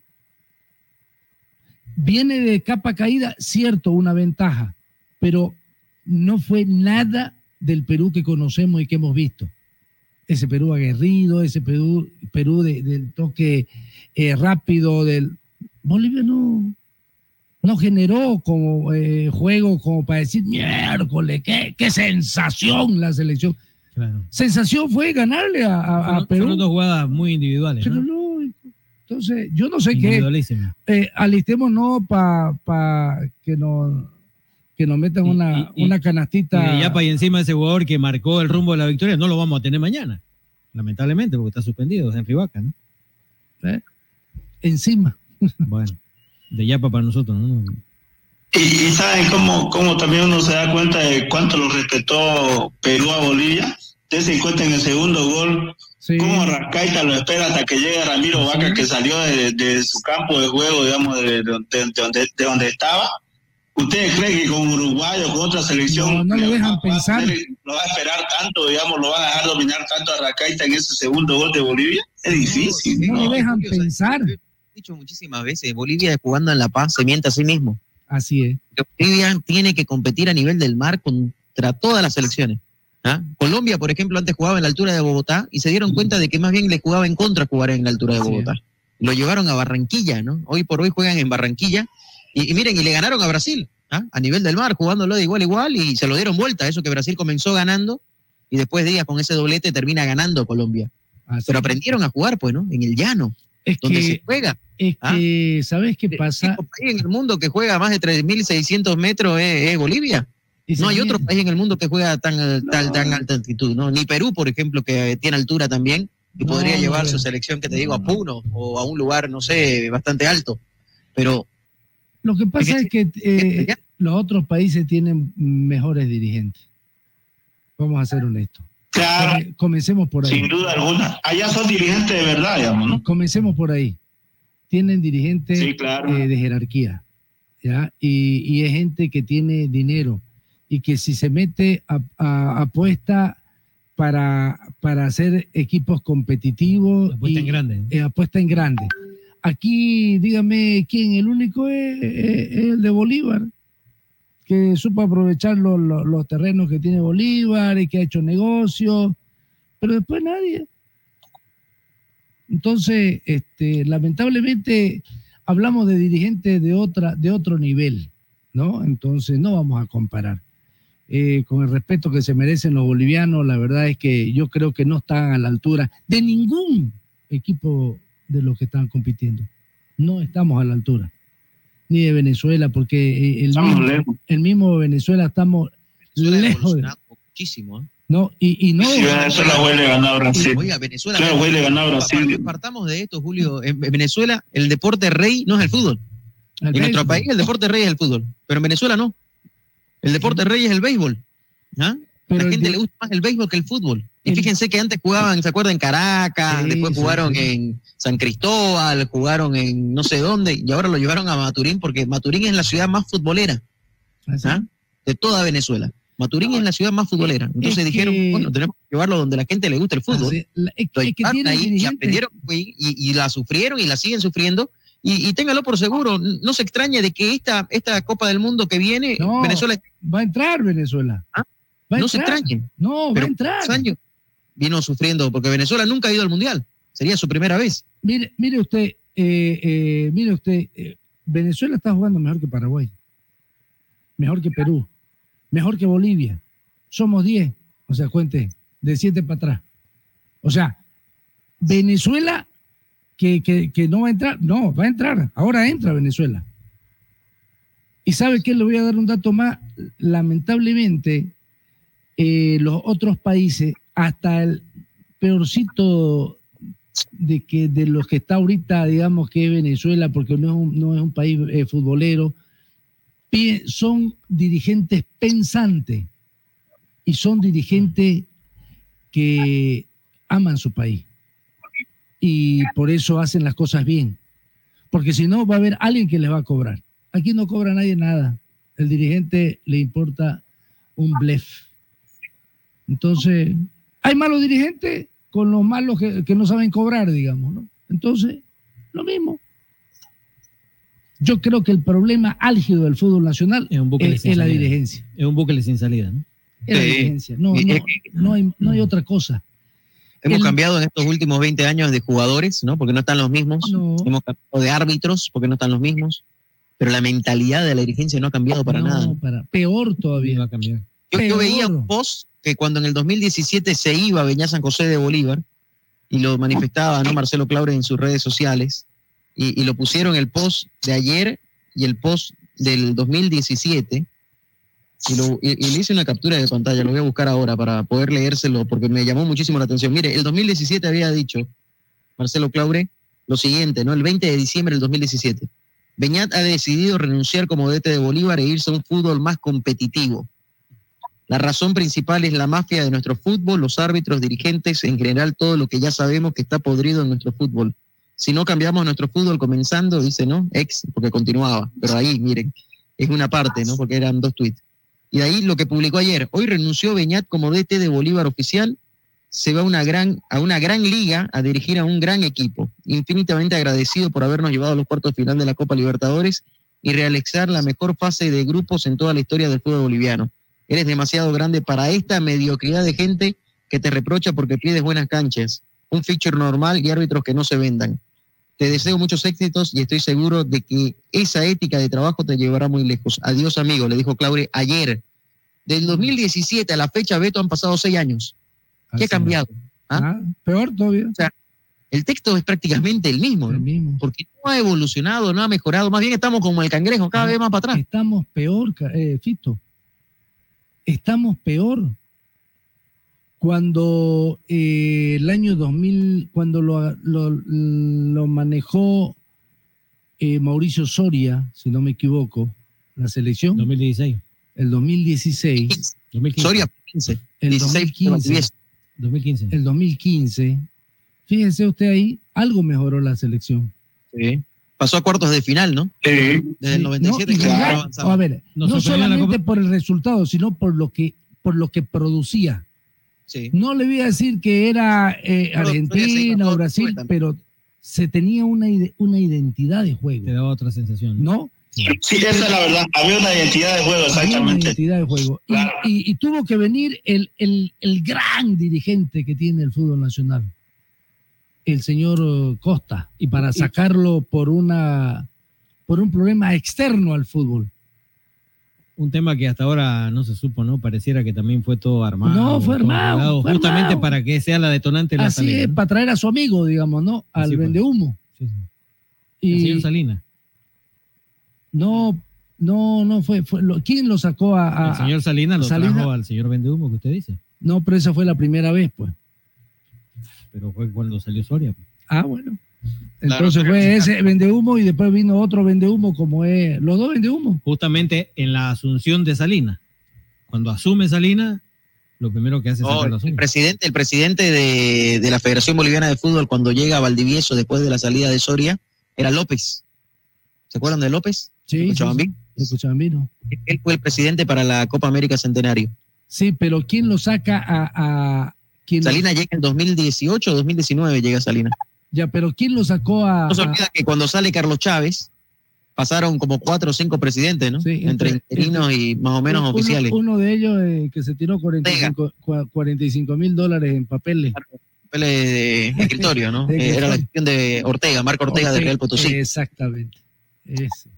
Q: Viene de capa caída, cierto, una ventaja, pero no fue nada del Perú que conocemos y que hemos visto. Ese Perú aguerrido, ese Perú, Perú de- del toque eh, rápido, del Bolivia no, no generó como eh, juego como para decir miércoles, qué, qué sensación la selección. Sensación fue ganarle a, a- a
F: Fueron-
Q: Perú.
F: fueron dos jugadas muy individuales.
Q: Pero
F: ¿no?
Q: no, entonces, yo no sé qué. Eh, alistémonos para que nos, que nos metan una,
F: y-
Q: una
F: Y
Q: canastita.
F: de Yapa y encima ese jugador que marcó el rumbo de la victoria, no lo vamos a tener mañana. Lamentablemente, porque está suspendido, es Henry Vaca, ¿no?
Q: ¿Eh? Encima.
F: Bueno, de Yapa para nosotros, ¿no?
R: Y, y saben cómo, cómo también uno se da cuenta de cuánto lo respetó Perú a Bolivia. Ustedes se cuenta en el segundo gol, cómo Rascaita lo espera hasta que llegue Ramiro Vaca, que salió de, de su campo de juego, digamos, de, de- de- de donde, de donde estaba. ¿Ustedes creen que con Uruguay o con otra selección
Q: No, no lo
R: le
Q: dejan
R: va- va a
Q: pensar.
R: lo va a esperar tanto, digamos, lo van a dejar dominar tanto a Rascaita en ese segundo gol de Bolivia? Es difícil.
Q: No
R: ¿no?
Q: lo dejan pensar.
E: He dicho muchísimas veces, Bolivia jugando en La Paz se miente a sí mismo.
Q: Así es.
E: Bolivia tiene que competir a nivel del mar contra todas las selecciones. ¿ah? Colombia, por ejemplo, antes jugaba en la altura de Bogotá y se dieron cuenta de que más bien le jugaba en contra jugar en la altura de Bogotá. Lo llevaron a Barranquilla, ¿no? Hoy por hoy juegan en Barranquilla y, y miren, y le ganaron a Brasil, ¿ah? a nivel del mar, jugándolo de igual a igual y se lo dieron vuelta. Eso que Brasil comenzó ganando y después Díaz con ese doblete termina ganando Colombia. Pero aprendieron a jugar, pues, ¿no? En el llano,
Q: Es
E: donde
Q: que-
E: se juega.
Q: Es
E: ¿ah?
Q: que, ¿sabes qué pasa?
E: El país en el mundo que juega más de 3.600 metros es, es Bolivia.
Q: Y
E: No hay otro país en el mundo que juega tan, eh, tal- tan alta altitud, ¿no? Ni Perú, por ejemplo, que tiene altura también, y
Q: No,
E: podría
Q: no,
E: llevar
Q: no.
E: su selección, que te digo, a Puno o a un lugar, no sé, bastante alto. Pero
Q: Lo que pasa es que eh, los otros países tienen mejores dirigentes. Vamos a ser honestos.
R: Claro.
Q: Come- Comencemos por ahí.
R: Sin duda alguna. Allá son dirigentes de verdad, digamos, ¿no?
Q: Comencemos por ahí. Tienen dirigentes
R: Sí, claro.
Q: eh, de jerarquía, ¿ya? Y, y es gente que tiene dinero y que si se mete a, a- apuesta para, para hacer equipos competitivos.
F: Apuesta en grande.
Q: eh, apuesta en grande. Aquí, dígame quién, el único es, el de Bolívar, que supo aprovechar los terrenos que tiene Bolívar y que ha hecho negocios, pero después nadie. Entonces, este, lamentablemente hablamos de dirigentes de, otra, de otro nivel, ¿no? Entonces no vamos a comparar. Eh, con el respeto que se merecen los bolivianos, la verdad es que yo creo que no están a la altura de ningún equipo de los que están compitiendo. No estamos a la altura. Ni de Venezuela, porque eh, el,
R: Estamos
Q: mismo,
R: lejos.
Q: el mismo Venezuela estamos
E: Venezuela ha
Q: lejos. de-
E: evolucionado muchísimo. ¿eh?
Q: no, y, y no.
R: Sí, Venezuela huele a ganar a Brasil.
E: Oiga, Venezuela.
R: Claro, huele a ganar a Brasil.
E: Partamos de esto, Julio. En Venezuela, el deporte rey no es el fútbol.
Q: El
E: en nuestro país, el deporte rey es el fútbol. Pero en Venezuela no. El deporte rey es el béisbol. ¿ah?
Q: Pero
E: la gente
Q: de-
E: le gusta más el béisbol que el fútbol. Y
Q: El-
E: fíjense que antes jugaban, ¿se acuerdan? En Caracas,
Q: Sí,
E: después jugaron
Q: sí.
E: en San Cristóbal, jugaron en no sé dónde, y ahora lo llevaron a Maturín, porque Maturín es la ciudad más futbolera. ¿ah? de toda Venezuela. Maturín es la ciudad más futbolera. Entonces
Q: Es
E: dijeron,
Q: que-
E: bueno, tenemos que llevarlo donde la gente le gusta el fútbol.
Q: Así, la- es,
E: Lo
Q: es que
E: llevaron
Q: tiene
E: ahí y aprendieron y, y- y la sufrieron y la siguen sufriendo. Y, y téngalo por seguro, no se extrañe de que esta, esta Copa del Mundo que viene,
Q: No,
E: Venezuela
Q: va a entrar Venezuela. Va a
E: ¿Ah? no se extrañen.
Q: No, va a entrar.
E: años vino sufriendo, porque Venezuela nunca ha ido al Mundial. Sería su primera vez.
Q: Mire, mire usted, eh, eh, mire usted, eh, Venezuela está jugando mejor que Paraguay, mejor que Perú, mejor que Bolivia. Somos 10, o sea, cuente, de 7 para atrás. O sea, Venezuela que, que, que no va a entrar, no, va a entrar, ahora entra Venezuela. Y sabe que le voy a dar un dato más, lamentablemente, los otros países, hasta el peorcito de que de los que está ahorita, digamos que Venezuela, porque no es un, no es un país eh, futbolero, son dirigentes pensantes y son dirigentes que aman su país y por eso hacen las cosas bien, porque si no va a haber alguien que les va a cobrar. Aquí no cobra nadie nada, el dirigente le importa un blef. Entonces, hay malos dirigentes con los malos que, que no saben cobrar, digamos, ¿no? Entonces, lo mismo. Yo creo que el problema álgido del fútbol nacional
F: Es un bucle
Q: es,
F: sin
Q: es la dirigencia.
F: Es un bucle sin salida, ¿no?
Q: Es la
E: Sí.
Q: dirigencia. No, no, no hay, no hay otra cosa.
E: Hemos
Q: El-
E: cambiado en estos últimos 20 años de jugadores, ¿no? Porque no están los mismos.
Q: No.
E: Hemos cambiado de árbitros porque no están los mismos. Pero la mentalidad de la dirigencia no ha cambiado para
Q: No,
E: nada.
Q: para- peor todavía.
F: Va a cambiar.
E: Yo, yo veía un post que cuando en el 2017 se iba a Beñá San José de Bolívar y lo manifestaba ¿no? Marcelo Claure en sus redes sociales y, lo pusieron el post de ayer y el post del 2017 y, lo- y le hice una captura de pantalla, lo voy a buscar ahora para poder leérselo porque me llamó muchísimo la atención. Mire, el 2017 había dicho Marcelo Claure lo siguiente, ¿no? El 20 de diciembre del 2017. Beñat ha decidido renunciar como DT de Bolívar e irse a un fútbol más competitivo. La razón principal es la mafia de nuestro fútbol, los árbitros, dirigentes, en general todo lo que ya sabemos que está podrido en nuestro fútbol. Si no cambiamos nuestro fútbol comenzando, dice, ¿no? Ex, porque continuaba. Pero ahí, miren, es una parte, ¿no? Porque eran dos tweets. Y de ahí lo que publicó ayer. Hoy renunció Beñat como DT de Bolívar oficial. Se va a una gran, a una gran liga a dirigir a un gran equipo. Infinitamente agradecido por habernos llevado a los cuartos final de la Copa Libertadores y realizar la mejor fase de grupos en toda la historia del fútbol boliviano. Eres demasiado grande para esta mediocridad de gente que te reprocha porque pides buenas canchas, un feature normal y árbitros que no se vendan. Te deseo muchos éxitos y estoy seguro de que esa ética de trabajo te llevará muy lejos. Adiós, amigo, le dijo Claure ayer. Del 2017 a la fecha, Beto, han pasado seis años. ¿Qué ha cambiado? ¿Ah?
Q: Ah, peor todavía.
E: O sea, el texto es prácticamente el mismo.
Q: El mismo.
E: porque no ha evolucionado, no ha mejorado. Más bien estamos como el cangrejo, cada
Q: Ah,
E: vez más para atrás.
Q: Estamos peor, eh, Fito. Estamos peor. Cuando eh, el año 2000, cuando lo, lo- lo manejó eh, Mauricio Soria, si no me equivoco, la selección,
F: 2016.
Q: el 2016,
F: 2015.
E: Soria 15.
Q: el
E: 16
Q: 2015,
F: 2015.
Q: el 2015, fíjese usted ahí, algo mejoró la selección.
E: Sí. Pasó a cuartos de final, ¿no? Desde el
Q: Sí,
E: 97
Q: no, y
E: que avanzaba.
Q: a ver,
F: Nos
Q: no solamente por el resultado, sino por lo que, por lo que producía.
E: Sí.
Q: No le voy a decir que era eh, Argentina o Brasil, pero se tenía una, ide- una identidad de juego,
F: Te daba otra sensación.
Q: ¿no?
R: Sí, esa es la verdad. Había una identidad de juego,
Q: Había una
R: exactamente.
Q: identidad de juego. Y,
R: Claro.
Q: y- y tuvo que venir el, el- el gran dirigente que tiene el fútbol nacional, el señor eh, Costa, y para sacarlo por una por un problema externo al fútbol.
F: Un tema que hasta ahora no se supo, ¿no? Pareciera que también fue todo armado.
Q: No, fue armado, fue
F: justamente
Q: armado.
F: para que sea la detonante de la
Q: Así
F: salida.
Q: es,
F: ¿no?
Q: para traer a su amigo, digamos, ¿no? Al
F: fue.
Q: vendehumo.
F: Sí, sí. El
Q: Y
F: señor Salinas.
Q: no, no, no fue, fue lo- ¿quién lo sacó a, a-
F: El señor Salinas lo
Q: Salinas-
F: trajo al señor Vendehumo que usted dice.
Q: No, pero esa fue la primera vez, pues.
F: Pero fue cuando salió Soria.
Q: Ah, bueno. Entonces fue ese vendehumo y después vino otro vendehumo como es, los dos vendehumo.
F: Justamente en la asunción de Salinas. Cuando asume Salinas, lo primero que hace es
E: No,
F: la
E: el presidente, el presidente de, de la Federación Boliviana de Fútbol cuando llega a Valdivieso después de la salida de Soria era López. ¿Se acuerdan de López?
Q: Sí,
E: ¿Escuchaban
Q: sí.
E: bien?
Q: Cochabambino.
E: Él fue el presidente para la Copa América Centenario.
Q: Sí, pero ¿quién lo saca a... a quién lo-
E: Salina llega en 2018 o 2019 llega Salina.
Q: Ya, pero ¿quién lo sacó a...
E: No se olvida que cuando sale Carlos Chávez, pasaron como cuatro o cinco presidentes, ¿no? entre,
Q: entre-
E: interinos y más o menos
Q: uno-
E: oficiales.
Q: Uno de ellos eh, que se tiró 45 cua- 45 mil dólares en papeles.
E: Papeles de escritorio, ¿no?
Q: De
E: Eh, Era la gestión de Ortega, Marco Ortega, de Real Potosí.
Q: Exactamente. Ese.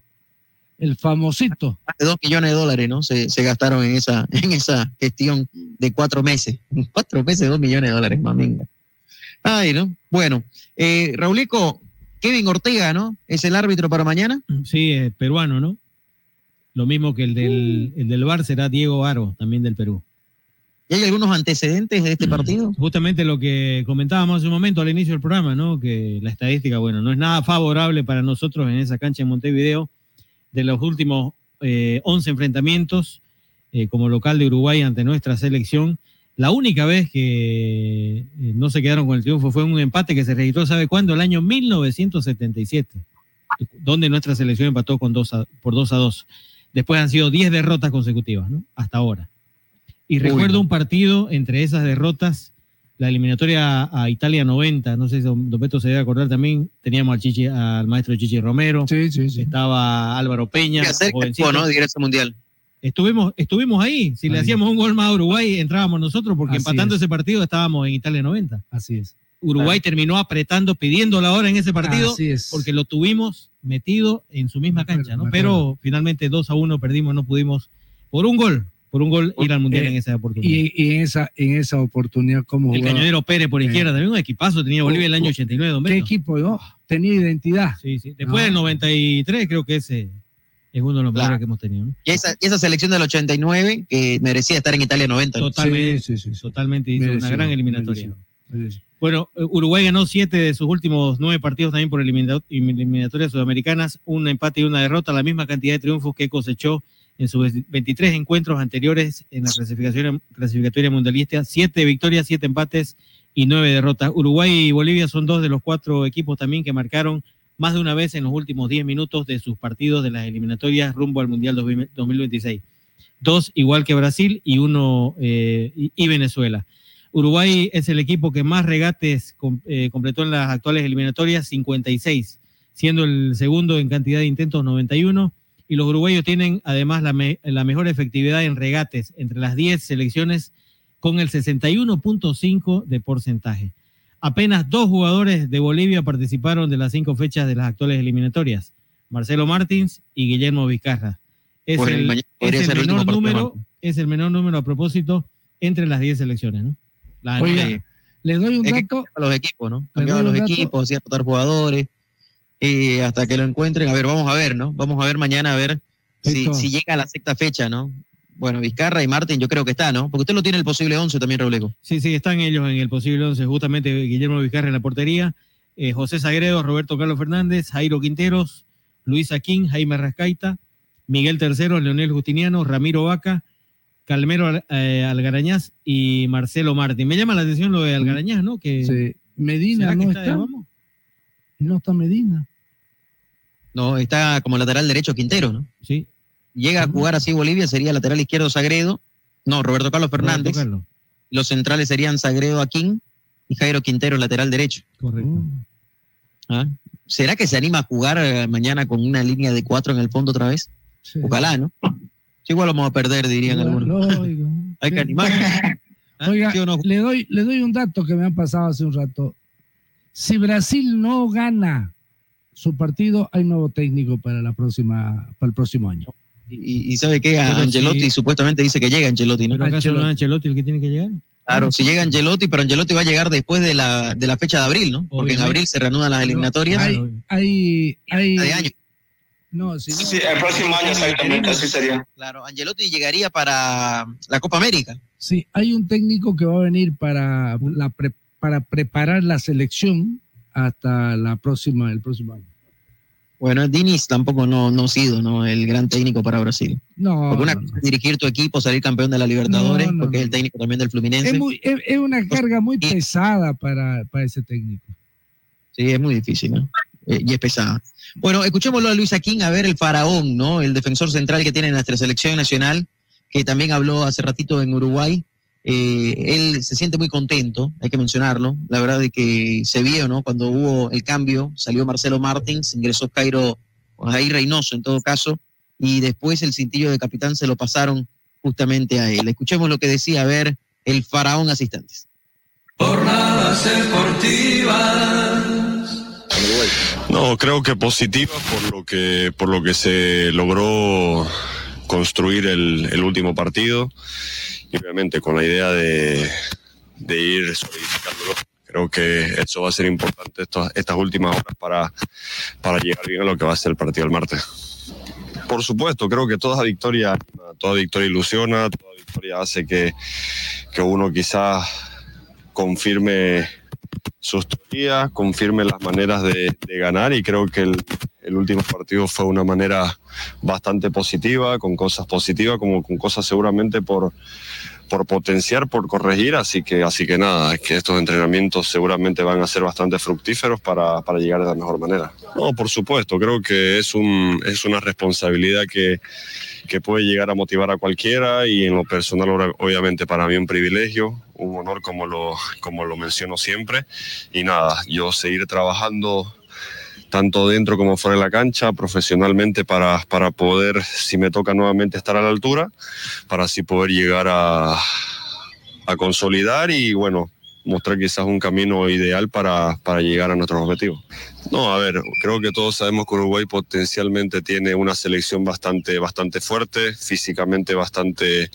Q: El famosito.
E: Más de dos millones de dólares, ¿no? Se, se gastaron en esa, en esa gestión de cuatro meses. Cuatro meses, dos millones de dólares, maminga. Ay, ¿no? Bueno, eh, Raulico, Kevin Ortega, ¿no? ¿Es el árbitro para mañana?
F: Sí, es peruano, ¿no? Lo mismo que el del, el del Bar será Diego Aro, también del Perú.
E: ¿Y hay algunos antecedentes de este partido?
F: Justamente lo que comentábamos hace un momento al inicio del programa, ¿no? Que la estadística, bueno, no es nada favorable para nosotros en esa cancha en Montevideo. De los últimos eh, 11 enfrentamientos eh, como local de Uruguay ante nuestra selección, la única vez que eh, no se quedaron con el triunfo fue un empate que se registró, ¿sabe cuándo? El año 1977, donde nuestra selección empató con dos a- por 2 a 2. Después han sido 10 derrotas consecutivas, ¿no? Hasta ahora. Y
E: Uy,
F: recuerdo un partido entre esas derrotas, la eliminatoria a, Italia 90, no sé si don, don Beto se debe acordar también, teníamos al, Chichi, al maestro Chichi Romero, estaba Álvaro Peña, jovencito.
E: ¿no? De mundial.
F: Estuvimos, estuvimos ahí, si le hacíamos un gol más a Uruguay, entrábamos nosotros, porque
Q: Así
F: empatando
Q: es.
F: ese partido estábamos en Italia 90.
Q: Así es.
F: Uruguay terminó apretando, pidiendo la hora en ese partido,
Q: Así es.
F: porque lo tuvimos metido en su misma cancha, ¿no? Pero finalmente 2 a 1 perdimos, no pudimos, por un gol, por un gol ir al Mundial
Q: Eh,
F: en esa oportunidad.
Q: Y, y en esa, en esa oportunidad, como
F: El cañonero Pérez por izquierda, también un equipazo tenía Bolivia el año 89, don
Q: ¿Qué
F: Beto.
Q: equipo? no? Tenía identidad.
F: Sí, sí. Después del 93 creo que ese es uno de los mejores que hemos tenido. ¿no?
E: Y esa, y esa selección del 89 que merecía estar en Italia 90. ¿no?
F: Totalmente, totalmente hizo una gran eliminatoria.
Q: merecido.
F: Bueno, eh, Uruguay ganó siete de sus últimos nueve partidos también por elimina- eliminatorias sudamericanas, un empate y una derrota, la misma cantidad de triunfos que cosechó en sus 23 encuentros anteriores en la clasificación clasificatoria mundialista, siete victorias, siete empates y nueve derrotas. Uruguay y Bolivia son dos de los cuatro equipos también que marcaron más de una vez en los últimos 10 minutos de sus partidos de las eliminatorias rumbo al Mundial 2000 2026. Dos igual que Brasil y uno eh, y, Venezuela. Uruguay es el equipo que más regates eh, completó en las actuales eliminatorias, 56, siendo el segundo en cantidad de intentos, 91. Y los uruguayos tienen además la, me- la mejor efectividad en regates entre las 10 selecciones con el 61.5 de porcentaje. Apenas dos jugadores de Bolivia participaron de las cinco fechas de las actuales eliminatorias, Marcelo Martins y Guillermo Vizcarra. Es
E: Bueno,
F: el, es el menor número, es el menor número a propósito entre las 10 selecciones, ¿no? La-
Q: Oiga, le doy un dato.
E: cambiaban los equipos, ¿no? Cambiaban los
Q: dato.
E: equipos, hacían rotar jugadores, y hasta que lo encuentren. A ver, vamos a ver, ¿no? Vamos a ver mañana a ver si, llega a la sexta fecha, ¿no? Bueno, Vizcarra y Martín yo creo que está, ¿no? Porque usted lo tiene el posible 11 también, Robleco.
F: Sí, sí, están ellos en el posible 11, justamente Guillermo Vizcarra en la portería, eh, José Sagredo, Roberto Carlos Fernández, Jairo Quinteros, Luis Aquín, Jaime Rascaita, Miguel Tercero, Leonel Justiniano, Ramiro Vaca, Calmero eh, Algarañaz y Marcelo Martín. Me llama la atención lo de Algarañaz, ¿no? Que
Q: Sí. Medina
F: ¿Será que
Q: no
F: está.
Q: No está Medina.
E: No, está como lateral derecho Quintero, ¿no?
F: Sí.
E: Llega a jugar así Bolivia, sería lateral izquierdo Sagredo. No, Roberto Carlos Fernández.
F: Roberto Carlos.
E: Los centrales serían Sagredo Aquín y Jairo Quintero, lateral derecho.
F: Correcto.
E: ¿Ah? ¿Será que se anima a jugar eh, mañana con una línea de cuatro en el fondo otra vez?
Q: Sí.
E: Ojalá, ¿no? Sí, igual vamos a perder, dirían algunos. Hay que animar. ¿Ah?
Q: Oiga,
E: ¿Sí o no?
Q: le, doy, le doy un dato que me han pasado hace un rato. Si Brasil no gana su partido, hay nuevo técnico para, la próxima, para el próximo año.
E: Y, y ¿sabe qué? A Angelotti supuestamente dice que llega Angelotti, ¿no?
F: ¿Pero acaso no es Ancelotti el que tiene que llegar?
E: Claro, si llega Angelotti, pero Angelotti va a llegar después de la, de la fecha de abril, ¿no? Porque en abril se reanudan las eliminatorias.
Q: Hay, hay, hay,
E: de año.
Q: No, si no-
R: Sí, el próximo año exactamente así sería.
E: Claro, Angelotti llegaría para la Copa América.
Q: Sí, hay un técnico que va a venir para, la pre- para preparar la selección hasta la próxima, el próximo año.
E: Bueno, Diniz tampoco no, no ha sido ¿no? el gran técnico para Brasil.
Q: No,
E: Porque una
Q: no,
E: cosa es dirigir tu equipo, salir campeón de la Libertadores,
Q: No, no,
E: porque es el técnico también del Fluminense.
Q: es, muy- es- es una carga muy pesada para, para ese técnico.
E: Sí, es muy difícil, ¿no? eh, y es pesada. Bueno, escuchémoslo a Luis Aquín, a ver el faraón, ¿no? El defensor central que tiene nuestra selección nacional, que también habló hace ratito en Uruguay. Eh, él se siente muy contento, hay que mencionarlo. La verdad de que se vio, ¿no? Cuando hubo el cambio, salió Marcelo Martins, ingresó Cairo, ahí Reynoso en todo caso, y después el cintillo de capitán se lo pasaron justamente a él. Escuchemos lo que decía, a ver, el faraón asistentes.
U: Jornadas deportivas.
V: No, creo que positiva por lo que por lo que se logró construir el, el último partido y obviamente con la idea de, de ir solidificándolo. Creo que eso va a ser importante estos- estas últimas horas para, para llegar bien a lo que va a ser el partido del martes. Por supuesto, creo que toda victoria, toda victoria ilusiona, toda victoria hace que, que uno quizás confirme sus teorías, confirme las maneras de, ganar y creo que el, el último partido fue una manera bastante positiva, con cosas positivas, como con cosas seguramente por, por potenciar, por corregir, así que, así que nada, es que estos entrenamientos seguramente van a ser bastante fructíferos para, para llegar de la mejor manera. No, por supuesto, creo que es, un, es una responsabilidad que, que puede llegar a motivar a cualquiera y en lo personal obviamente para mí un privilegio, un honor como lo, como lo menciono siempre y nada, yo seguir trabajando tanto dentro como fuera de la cancha, profesionalmente para, para poder, si me toca nuevamente estar a la altura, para así poder llegar a, a consolidar y bueno, mostrar quizás un camino ideal para, para llegar a nuestros objetivos. No, a ver, creo que todos sabemos que Uruguay potencialmente tiene una selección bastante, bastante fuerte, físicamente bastante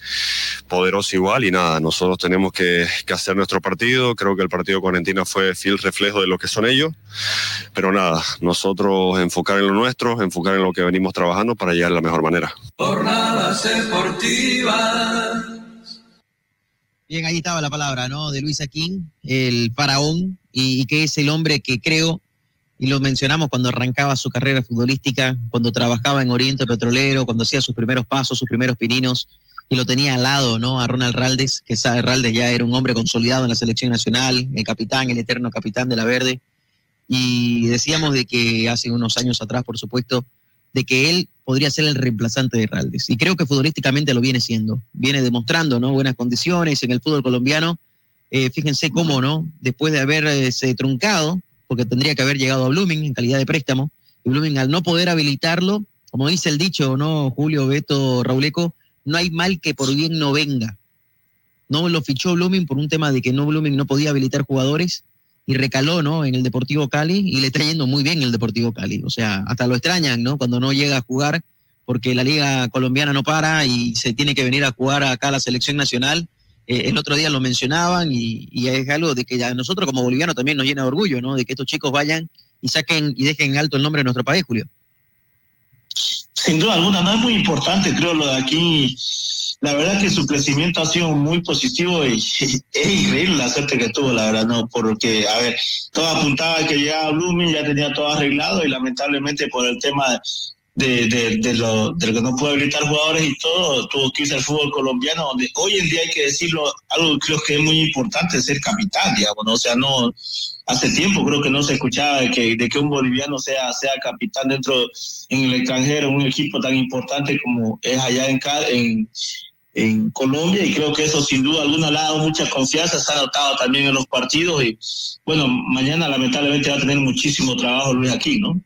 V: poderosa igual y nada, nosotros tenemos que, que hacer nuestro partido, creo que el partido con Argentina fue fiel reflejo de lo que son ellos, pero nada, nosotros enfocar en lo nuestro, enfocar en lo que venimos trabajando para llegar de la mejor manera.
U: Jornadas deportivas.
E: Bien, ahí estaba la palabra, ¿no? De Luis Aquín, el faraón, y, y que es el hombre que creo, y lo mencionamos cuando arrancaba su carrera futbolística, cuando trabajaba en Oriente Petrolero, cuando hacía sus primeros pasos, sus primeros pininos, y lo tenía al lado, ¿no? A Ronald Raldes, que sabe, Raldes ya era un hombre consolidado en la selección nacional, el capitán, el eterno capitán de la Verde, y decíamos de que hace unos años atrás, por supuesto, de que él podría ser el reemplazante de Raldes. Y creo que futbolísticamente lo viene siendo. Viene demostrando ¿no? buenas condiciones en el fútbol colombiano. Eh, fíjense cómo, ¿no? Después de haberse truncado, porque tendría que haber llegado a Blooming en calidad de préstamo, y Blooming al no poder habilitarlo, como dice el dicho, ¿no? Julio, Beto, Rauleco, no hay mal que por bien no venga. No lo fichó Blooming por un tema de que no Blooming no podía habilitar jugadores y recaló, ¿no? En el Deportivo Cali y le está yendo muy bien el Deportivo Cali. O sea, hasta lo extrañan, ¿no? Cuando no llega a jugar porque la liga colombiana no para y se tiene que venir a jugar acá a la selección nacional. Eh, el otro día lo mencionaban y, es algo de que ya nosotros como bolivianos también nos llena de orgullo, ¿no? De que estos chicos vayan y saquen y dejen en alto el nombre de nuestro país, Julio.
R: Sin duda alguna, no es muy importante, creo, lo de aquí. La verdad que su crecimiento ha sido muy positivo y es increíble la suerte que tuvo, la verdad, no, porque, a ver, todo apuntaba a que llegaba Blooming, ya tenía todo arreglado y lamentablemente por el tema de, de lo, de lo que no puede habilitar jugadores y todo, tuvo que irse al fútbol colombiano, donde hoy en día hay que decirlo, algo que creo que es muy importante, ser capitán, digamos, o sea, no, hace tiempo creo que no se escuchaba de que, de que un boliviano sea, sea capitán dentro, en el extranjero, un equipo tan importante como es allá en, en, en Colombia y creo que eso sin duda alguna le ha dado mucha confianza, se ha notado también en los partidos y bueno, mañana lamentablemente va a tener muchísimo trabajo Luis aquí, ¿no?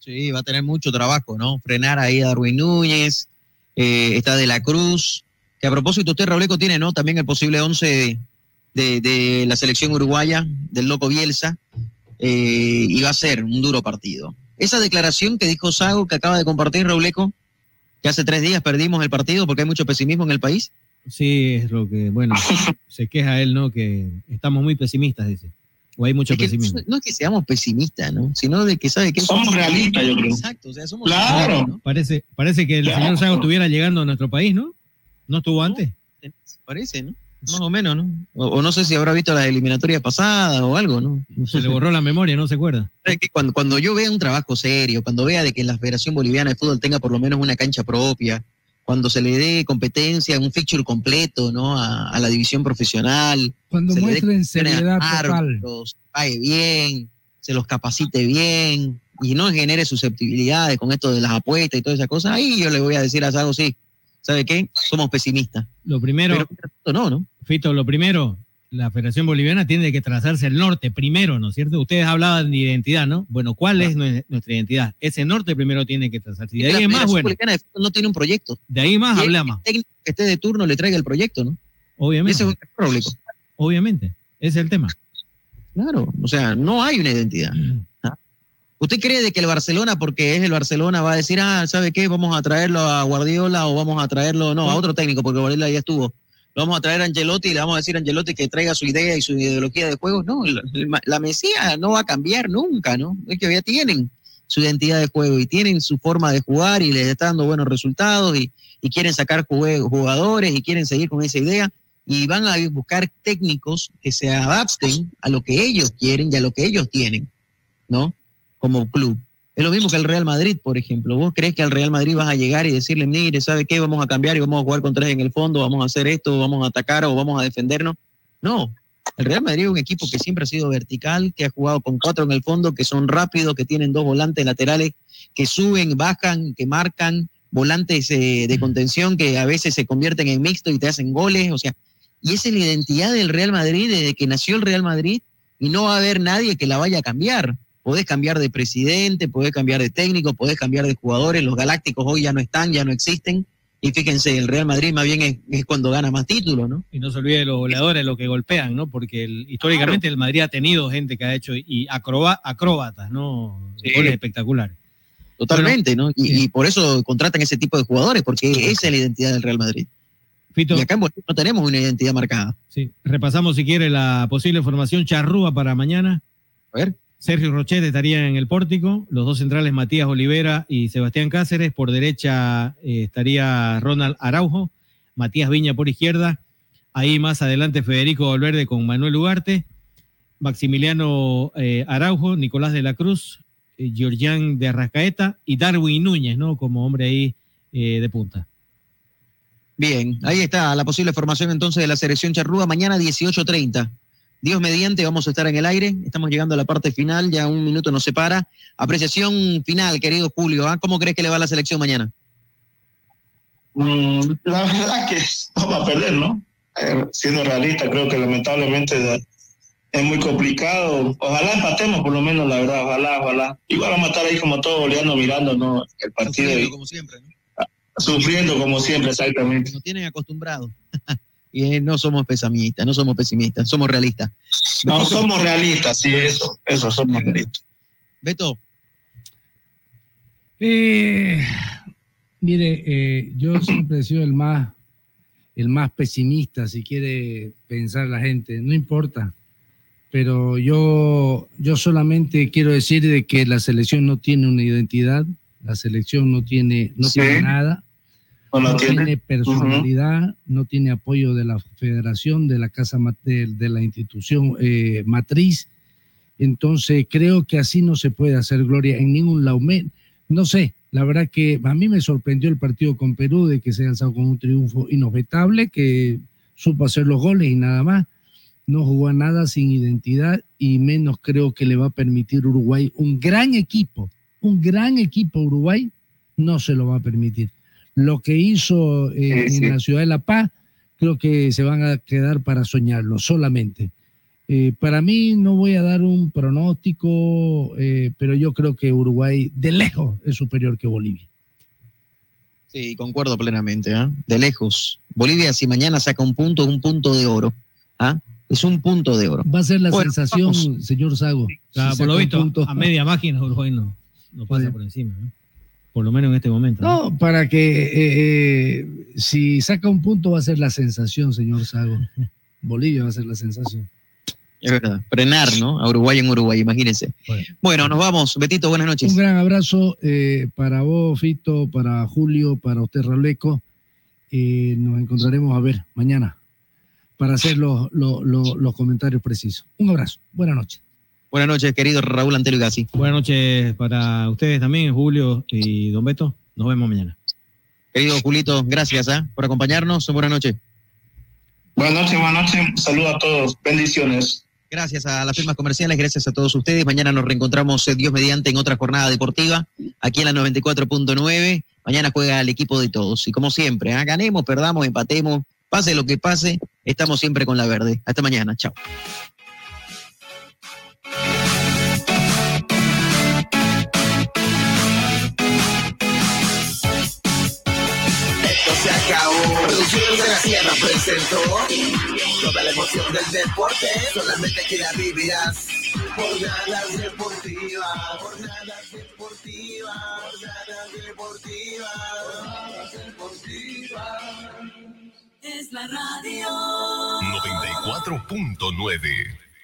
E: Sí, va a tener mucho trabajo, ¿no? Frenar ahí a Darwin Núñez, eh, está De la Cruz, que a propósito usted, Rauleco, tiene, ¿no? También el posible 11 de, de la selección uruguaya, del Loco Bielsa, eh, y va a ser un duro partido. Esa declaración que dijo Sago, que acaba de compartir Rauleco, que hace tres días perdimos el partido porque hay mucho pesimismo en el país.
F: Sí, es lo que, bueno, se queja él, ¿no? Que estamos muy pesimistas, dice. O hay mucho
E: Es que
F: pesimismo.
E: no es que seamos pesimistas, ¿no? Sino de que sabe que
R: Somos realistas, yo creo.
E: Exacto, o sea, somos
R: Claro.
E: ¿no?
F: Parece, parece que el
E: Claro.
F: señor Sago estuviera llegando a nuestro país, ¿no? ¿No estuvo antes?
E: Parece, ¿no? Más o menos, ¿no? O, o no sé si habrá visto las eliminatorias pasadas o algo, ¿no?
F: Se le borró la memoria, no se acuerda.
E: Es que cuando, cuando yo vea un trabajo serio, cuando vea de que la Federación Boliviana de Fútbol tenga por lo menos una cancha propia, cuando se le dé competencia, un fixture completo, ¿no? A, a la división profesional.
Q: Cuando
E: se le
Q: muestren
E: a
Q: seriedad total.
E: árbitros, pague bien, se los capacite bien. y no genere susceptibilidades con esto de las apuestas y todas esas cosas, ahí yo le voy a decir a Sago, sí, ¿sabe qué? Somos pesimistas.
F: Lo primero,
E: Pero no, ¿no?
F: Fito, lo primero, la Federación Boliviana tiene que trazarse el norte primero, ¿no es cierto? Ustedes hablaban de identidad, ¿no? Bueno, ¿cuál es nue- nuestra identidad? Ese norte primero tiene que trazarse. Y de
E: la
F: ahí en más, bueno,
E: no tiene un proyecto.
F: de ahí más
E: Y el
F: hablamos.
E: técnico que esté de turno le traiga el proyecto, ¿no?
F: Obviamente.
E: Ese es un problema.
F: Obviamente. Ese es el tema.
E: Claro, o sea, no hay una identidad. ¿ah? ¿Usted cree de que el Barcelona, porque es el Barcelona, va a decir, ah, ¿sabe qué? Vamos a traerlo a Guardiola o vamos a traerlo, no, a otro técnico, porque Guardiola ya estuvo. Vamos a traer a Angelotti y le vamos a decir a Angelotti que traiga su idea y su ideología de juego. No, la, la Mesía no va a cambiar nunca, ¿no? Es que ya tienen su identidad de juego y tienen su forma de jugar y les está dando buenos resultados y, y quieren sacar jugadores y quieren seguir con esa idea y van a buscar técnicos que se adapten a lo que ellos quieren y a lo que ellos tienen, ¿no? Como club. Es lo mismo que el Real Madrid, por ejemplo. ¿Vos crees que al Real Madrid vas a llegar y decirle, mire, ¿sabe qué? Vamos a cambiar y vamos a jugar con tres en el fondo, vamos a hacer esto, vamos a atacar o vamos a defendernos? No. El Real Madrid es un equipo que siempre ha sido vertical, que ha jugado con cuatro en el fondo, que son rápidos, que tienen dos volantes laterales, que suben, bajan, que marcan, volantes eh, de contención que a veces se convierten en mixto y te hacen goles. O sea, y esa es la identidad del Real Madrid desde que nació el Real Madrid y no va a haber nadie que la vaya a cambiar. Podés cambiar de presidente, podés cambiar de técnico, podés cambiar de jugadores. Los galácticos hoy ya no están, ya no existen. Y fíjense, el Real Madrid más bien es, es cuando gana más títulos, ¿no?
F: Y no se olvide de los goleadores, los que golpean, ¿no? Porque el- históricamente el Madrid ha tenido gente que ha hecho y acroba- acróbatas, ¿no?
E: Sí.
F: Goles espectaculares.
E: Totalmente, ¿no? Y, y por eso contratan ese tipo de jugadores, porque esa es la identidad del Real Madrid.
F: Fito.
E: Y acá en Bolivia no tenemos una identidad marcada.
F: Sí. Repasamos si quiere la posible formación charrúa para mañana.
E: A ver.
F: Sergio Rochete estaría en el pórtico, los dos centrales Matías Olivera y Sebastián Cáceres, por derecha eh, estaría Ronald Araujo, Matías Viña por izquierda, ahí más adelante Federico Valverde con Manuel Ugarte, Maximiliano eh, Araujo, Nicolás de la Cruz, eh, de Arrascaeta y Darwin Núñez, ¿no? Como hombre ahí eh, de punta.
E: Bien, ahí está la posible formación entonces de la selección charrúa mañana 18.30. Dios mediante, vamos a estar en el aire. Estamos llegando a la parte final, ya un minuto nos separa. Apreciación final, querido Julio. ¿ah? ¿Cómo crees que le va a la selección mañana?
R: Mm, la verdad que vamos a perder, ¿no? Eh, siendo realista, creo que lamentablemente es muy complicado. Ojalá empatemos por lo menos, la verdad, ojalá, ojalá. Igual vamos a estar ahí como todos oleando, mirando, ¿no? El partido.
E: Sufriendo
R: y-
E: como siempre, ¿no?
R: Sufriendo como siempre, exactamente.
E: Nos tienen acostumbrados. Y eh, no somos pesimistas, no somos pesimistas, somos realistas.
R: No, somos realistas, sí, eso, eso, somos realistas.
E: Beto,
Q: Eh, mire, eh, yo siempre he sido el más, el más pesimista, si quiere pensar la gente, no importa. Pero yo, yo solamente quiero decir de que la selección no tiene una identidad, la selección no tiene, no
R: Sí.
Q: tiene nada,
R: No tiene.
Q: tiene personalidad, no tiene apoyo de la federación, de la casa de, de la institución eh, matriz. Entonces creo que así no se puede hacer gloria en ningún lado. No sé, la verdad que a mí me sorprendió el partido con Perú de que se ha alzado con un triunfo inobjetable, que supo hacer los goles y nada más. No jugó a nada sin identidad y menos creo que le va a permitir Uruguay un gran equipo, un gran equipo Uruguay, no se lo va a permitir. Lo que hizo eh,
R: Sí, sí.
Q: en la ciudad de La Paz, creo que se van a quedar para soñarlo solamente. Eh, para mí no voy a dar un pronóstico, eh, pero yo creo que Uruguay de lejos es superior que Bolivia.
E: sí, concuerdo plenamente, ¿ah? de lejos. Bolivia, si mañana saca un punto, es un punto de oro. ¿ah? Es un punto de oro.
Q: Va a ser la
E: Bueno,
Q: sensación,
E: vamos.
Q: señor Sago. Si
F: por lo visto,
Q: punto.
F: a media máquina Uruguay no, no pasa por encima, ¿no? Por lo menos en este momento. ¿no?
Q: No, para que eh, eh, si saca un punto va a ser la sensación, señor Sago. Bolivia va a ser la sensación.
E: Es verdad. Frenar, ¿no? A Uruguay en Uruguay, imagínense.
Q: Bueno.
E: Bueno, nos vamos. Betito, buenas noches.
Q: Un gran abrazo eh, para vos, Fito, para Julio, para usted, Raleco. Eh, nos encontraremos a ver mañana para hacer los, los- los- los comentarios precisos. Un abrazo. Buenas noches.
E: Buenas noches, querido Raúl Antelo Gassi.
F: Buenas noches para ustedes también, Julio y Don Beto. Nos vemos mañana.
E: Querido Julito, gracias ¿ah? por acompañarnos. Buenas noches.
R: Buenas noches, buenas noches. Saludos a todos. Bendiciones.
E: Gracias a las firmas comerciales, gracias a todos ustedes. Mañana nos reencontramos, eh, Dios mediante, en otra jornada deportiva, aquí en la 94.9. Mañana juega el equipo de todos. Y como siempre, ¿ah? ganemos, perdamos, empatemos, pase lo que pase, estamos siempre con la verde. Hasta mañana, chao.
D: Acabó. Producciones de la Sierra presentó toda la emoción del deporte. Solamente que la vivirás. Jornadas deportivas. Jornadas deportivas. Jornadas deportivas. Jornadas deportivas.
I: Es la radio.
W: 94.9